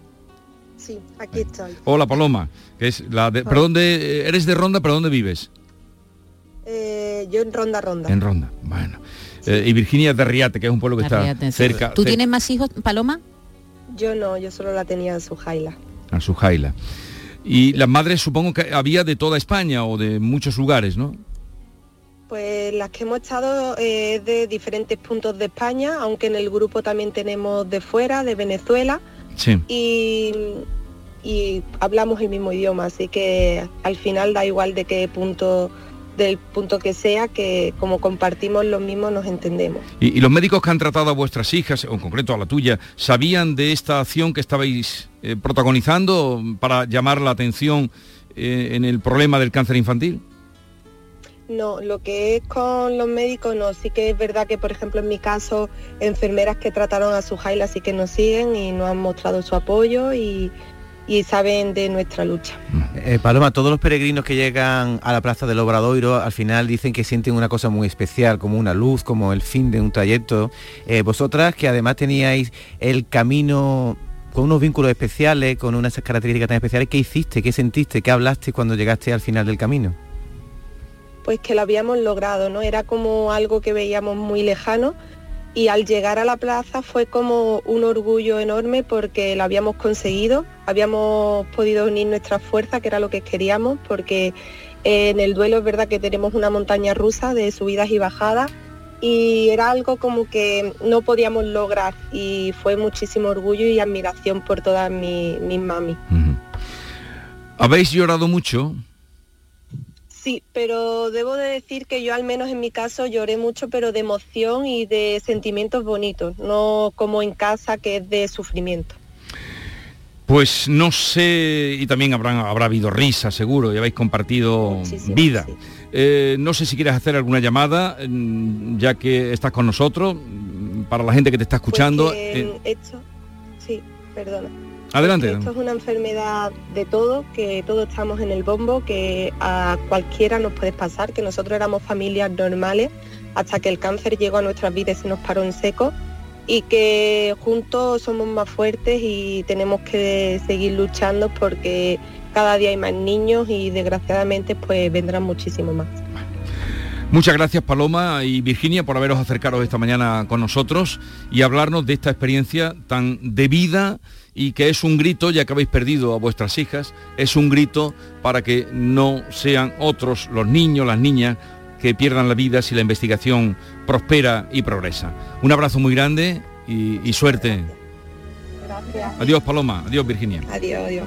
S26: Sí, aquí estoy.
S2: Hola Paloma, que es la de, ¿pero dónde eres de Ronda, pero dónde vives?
S26: Eh, yo en Ronda Ronda.
S2: En Ronda, bueno. Eh, y Virginia de Riate, que es un pueblo que
S23: Arriate,
S2: está
S23: sí.
S2: cerca.
S23: ¿Tú tienes más hijos, Paloma?
S26: Yo no, yo solo la tenía en su jaila.
S2: a su jaila. Y las madres supongo que había de toda España o de muchos lugares, ¿no?
S26: Pues las que hemos estado eh, de diferentes puntos de España, aunque en el grupo también tenemos de fuera, de Venezuela,
S2: Sí.
S26: y, y hablamos el mismo idioma, así que al final da igual de qué punto, del punto que sea, que como compartimos los mismos nos entendemos.
S2: Y, y los médicos que han tratado a vuestras hijas, o en concreto a la tuya, ¿sabían de esta acción que estabais eh, protagonizando para llamar la atención eh, en el problema del cáncer infantil?
S26: No, lo que es con los médicos no, sí que es verdad que por ejemplo en mi caso enfermeras que trataron a su jaila sí que nos siguen y nos han mostrado su apoyo y, y saben de nuestra lucha.
S24: Eh, Paloma, todos los peregrinos que llegan a la plaza del Obradoiro al final dicen que sienten una cosa muy especial, como una luz, como el fin de un trayecto. Eh, vosotras, que además teníais el camino con unos vínculos especiales, con unas características tan especiales, ¿qué hiciste? ¿Qué sentiste? ¿Qué hablaste cuando llegaste al final del camino?
S26: Pues que lo habíamos logrado, ¿no? Era como algo que veíamos muy lejano y al llegar a la plaza fue como un orgullo enorme porque lo habíamos conseguido, habíamos podido unir nuestras fuerzas, que era lo que queríamos, porque en el duelo es verdad que tenemos una montaña rusa de subidas y bajadas y era algo como que no podíamos lograr y fue muchísimo orgullo y admiración por todas mi- mis mami.
S2: ¿Habéis llorado mucho?
S26: Sí, pero debo de decir que yo al menos en mi caso lloré mucho, pero de emoción y de sentimientos bonitos, no como en casa que es de sufrimiento.
S2: Pues no sé, y también habrán, habrá habido risa seguro, y habéis compartido vida. Eh, no sé si quieres hacer alguna llamada, mm, ya que estás con nosotros, mm, para la gente que te está escuchando.
S26: Pues que,
S2: eh,
S26: esto, sí, perdona.
S2: Adelante.
S26: Esto es una enfermedad de todo, que todos estamos en el bombo, que a cualquiera nos puede pasar, que nosotros éramos familias normales hasta que el cáncer llegó a nuestras vidas y se nos paró en seco y que juntos somos más fuertes y tenemos que seguir luchando porque cada día hay más niños y desgraciadamente pues vendrán muchísimos más.
S2: Muchas gracias Paloma y Virginia por haberos acercado esta mañana con nosotros y hablarnos de esta experiencia tan de vida y que es un grito, ya que habéis perdido a vuestras hijas, es un grito para que no sean otros los niños, las niñas, que pierdan la vida si la investigación prospera y progresa. Un abrazo muy grande y, y suerte.
S26: Gracias.
S2: Adiós Paloma, adiós Virginia.
S26: Adiós, adiós.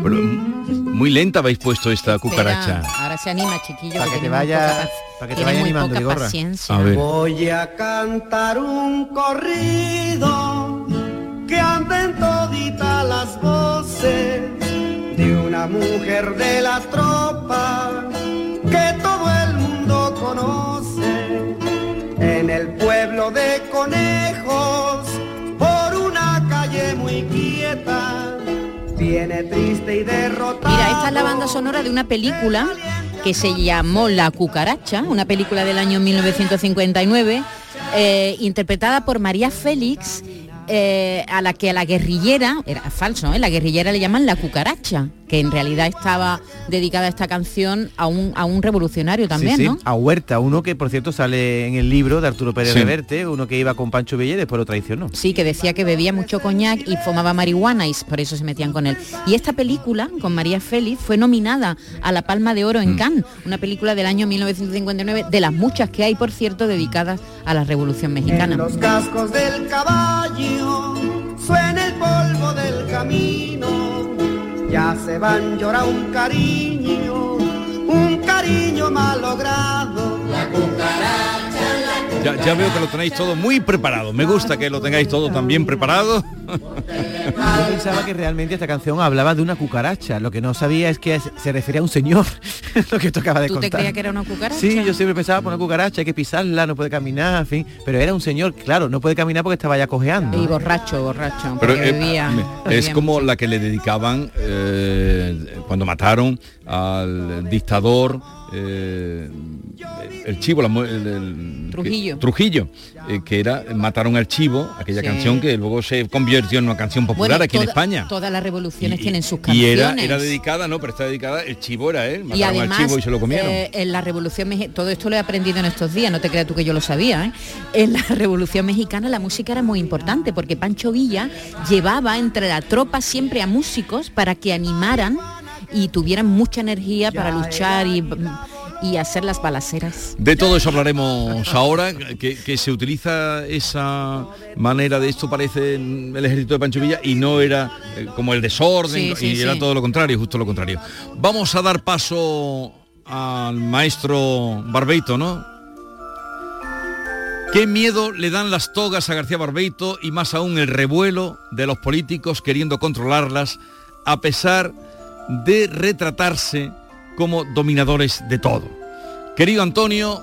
S2: Bueno, muy lenta habéis puesto esta cucaracha.
S23: Espera, ahora se anima, chiquillo.
S24: Para que te vaya- para que te
S23: tiene
S24: vaya
S23: muy
S24: animando, Vigorra.
S25: Voy a cantar un corrido que anden toditas las voces de una mujer de la tropa de conejos por una calle muy quieta. Viene triste y derrotada
S23: Mira, esta es la banda sonora de una película que se llamó La Cucaracha, una película del año 1959, eh, interpretada por María Félix, eh, a la que a la guerrillera, era falso, ¿eh? la guerrillera le llaman La Cucaracha, que en realidad estaba dedicada esta canción a un, a un revolucionario también,
S24: sí, sí,
S23: ¿no?
S24: a Huerta, uno que por cierto sale en el libro de Arturo Pérez
S23: Sí.
S24: Reverte, uno que iba con Pancho Villa y después lo traicionó.
S23: Sí, que decía que bebía mucho coñac y fumaba marihuana y por eso se metían con él. Y esta película, con María Félix, fue nominada a la Palma de Oro en
S24: Mm.
S23: Cannes, una película del año 1959, de las muchas que hay, por cierto, dedicadas a la Revolución Mexicana.
S25: En los cascos del caballo suena el polvo del camino. Ya se van llora un cariño, un cariño malogrado. La
S2: Ya, ya veo que lo tenéis todo muy preparado. Me gusta que lo tengáis todo tan bien preparado.
S24: Yo pensaba que realmente esta canción hablaba de una cucaracha, lo que no sabía es que se refería a un señor, lo que tocaba de
S23: ¿Tú te
S24: contar.
S23: creías que era una cucaracha?
S24: Sí, yo siempre pensaba por una cucaracha, hay que pisarla, no puede caminar, en fin, pero era un señor, claro, no puede caminar porque estaba ya cojeando.
S23: Y borracho, borracho,
S2: Pero
S23: porque
S2: eh,
S23: bebía.
S2: es
S23: bebía
S2: como la que le dedicaban eh, cuando mataron al dictador eh, el chivo la el- el-
S23: Trujillo.
S2: que, Trujillo eh, que era mataron al chivo aquella
S23: Sí.
S2: canción que luego se convirtió en una canción popular
S23: Bueno,
S2: aquí en España
S23: Todas las revoluciones tienen sus
S2: y
S23: canciones.
S2: era, era dedicada no pero está dedicada el chivo era él
S23: y
S2: mataron
S23: además,
S2: al chivo y se lo comieron
S23: eh, en la Revolución todo esto lo he aprendido en estos días, no te creas tú que yo lo sabía, ¿eh? En la Revolución Mexicana la música era muy importante porque Pancho Villa llevaba entre la tropa siempre a músicos para que animaran y tuvieran mucha energía para luchar y, y hacer las balaceras.
S2: De todo eso hablaremos ahora, que, que se utiliza esa manera de esto parece el ejército de Pancho Villa y no era eh, como el desorden
S23: Sí,
S2: y
S23: sí,
S2: era todo lo contrario, justo lo contrario. Vamos a dar paso al maestro Barbeito, ¿no? ¿Qué miedo le dan las togas a García Barbeito y más aún el revuelo de los políticos queriendo controlarlas a pesar de retratarse como dominadores de todo? Querido Antonio,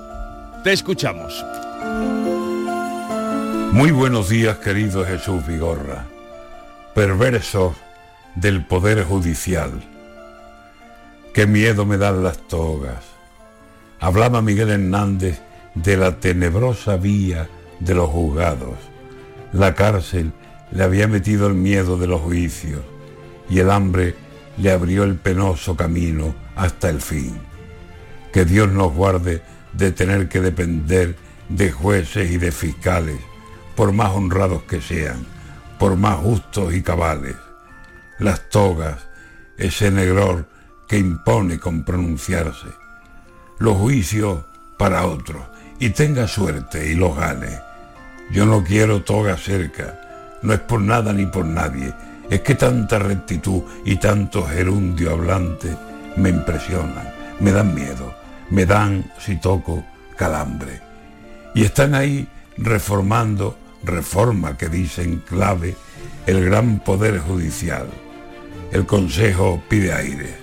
S2: te escuchamos.
S28: Muy buenos días, querido Jesús Vigorra, perversos del Poder Judicial. Qué miedo me dan las togas. Hablaba Miguel Hernández de la tenebrosa vía de los juzgados. La cárcel le había metido el miedo de los juicios y el hambre le abrió el penoso camino hasta el fin. Que Dios nos guarde de tener que depender de jueces y de fiscales, por más honrados que sean, por más justos y cabales. Las togas, ese negror que impone con pronunciarse. Los juicios para otros, y tenga suerte y los gane. Yo no quiero toga cerca, no es por nada ni por nadie, es que tanta rectitud y tanto gerundio hablante me impresionan, me dan miedo, me dan, si toco, calambre. Y están ahí reformando, reforma que dicen clave, el gran poder judicial. El Consejo pide aire.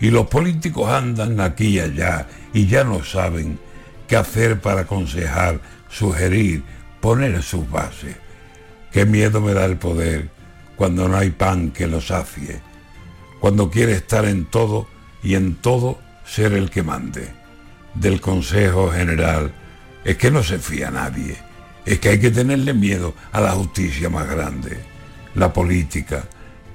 S28: Y los políticos andan aquí y allá y ya no saben qué hacer para aconsejar, sugerir, poner sus bases. Qué miedo me da el poder cuando no hay pan que lo sacie, cuando quiere estar en todo y en todo ser el que mande. Del Consejo General es que no se fía nadie, es que hay que tenerle miedo a la justicia más grande. La política,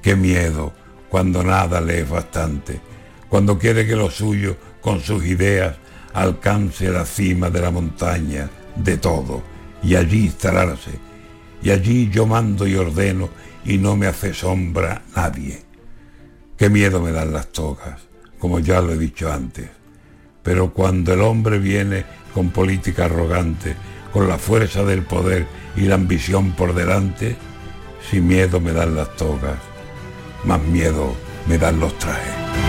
S28: qué miedo cuando nada le es bastante, cuando quiere que lo suyo con sus ideas alcance la cima de la montaña de todo y allí instalarse. Y allí yo mando y ordeno y no me hace sombra nadie. Qué miedo me dan las togas, como ya lo he dicho antes. Pero cuando el hombre viene con política arrogante, con la fuerza del poder y la ambición por delante, sin miedo me dan las togas, más miedo me dan los trajes.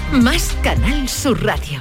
S7: más Canal Sur Radio.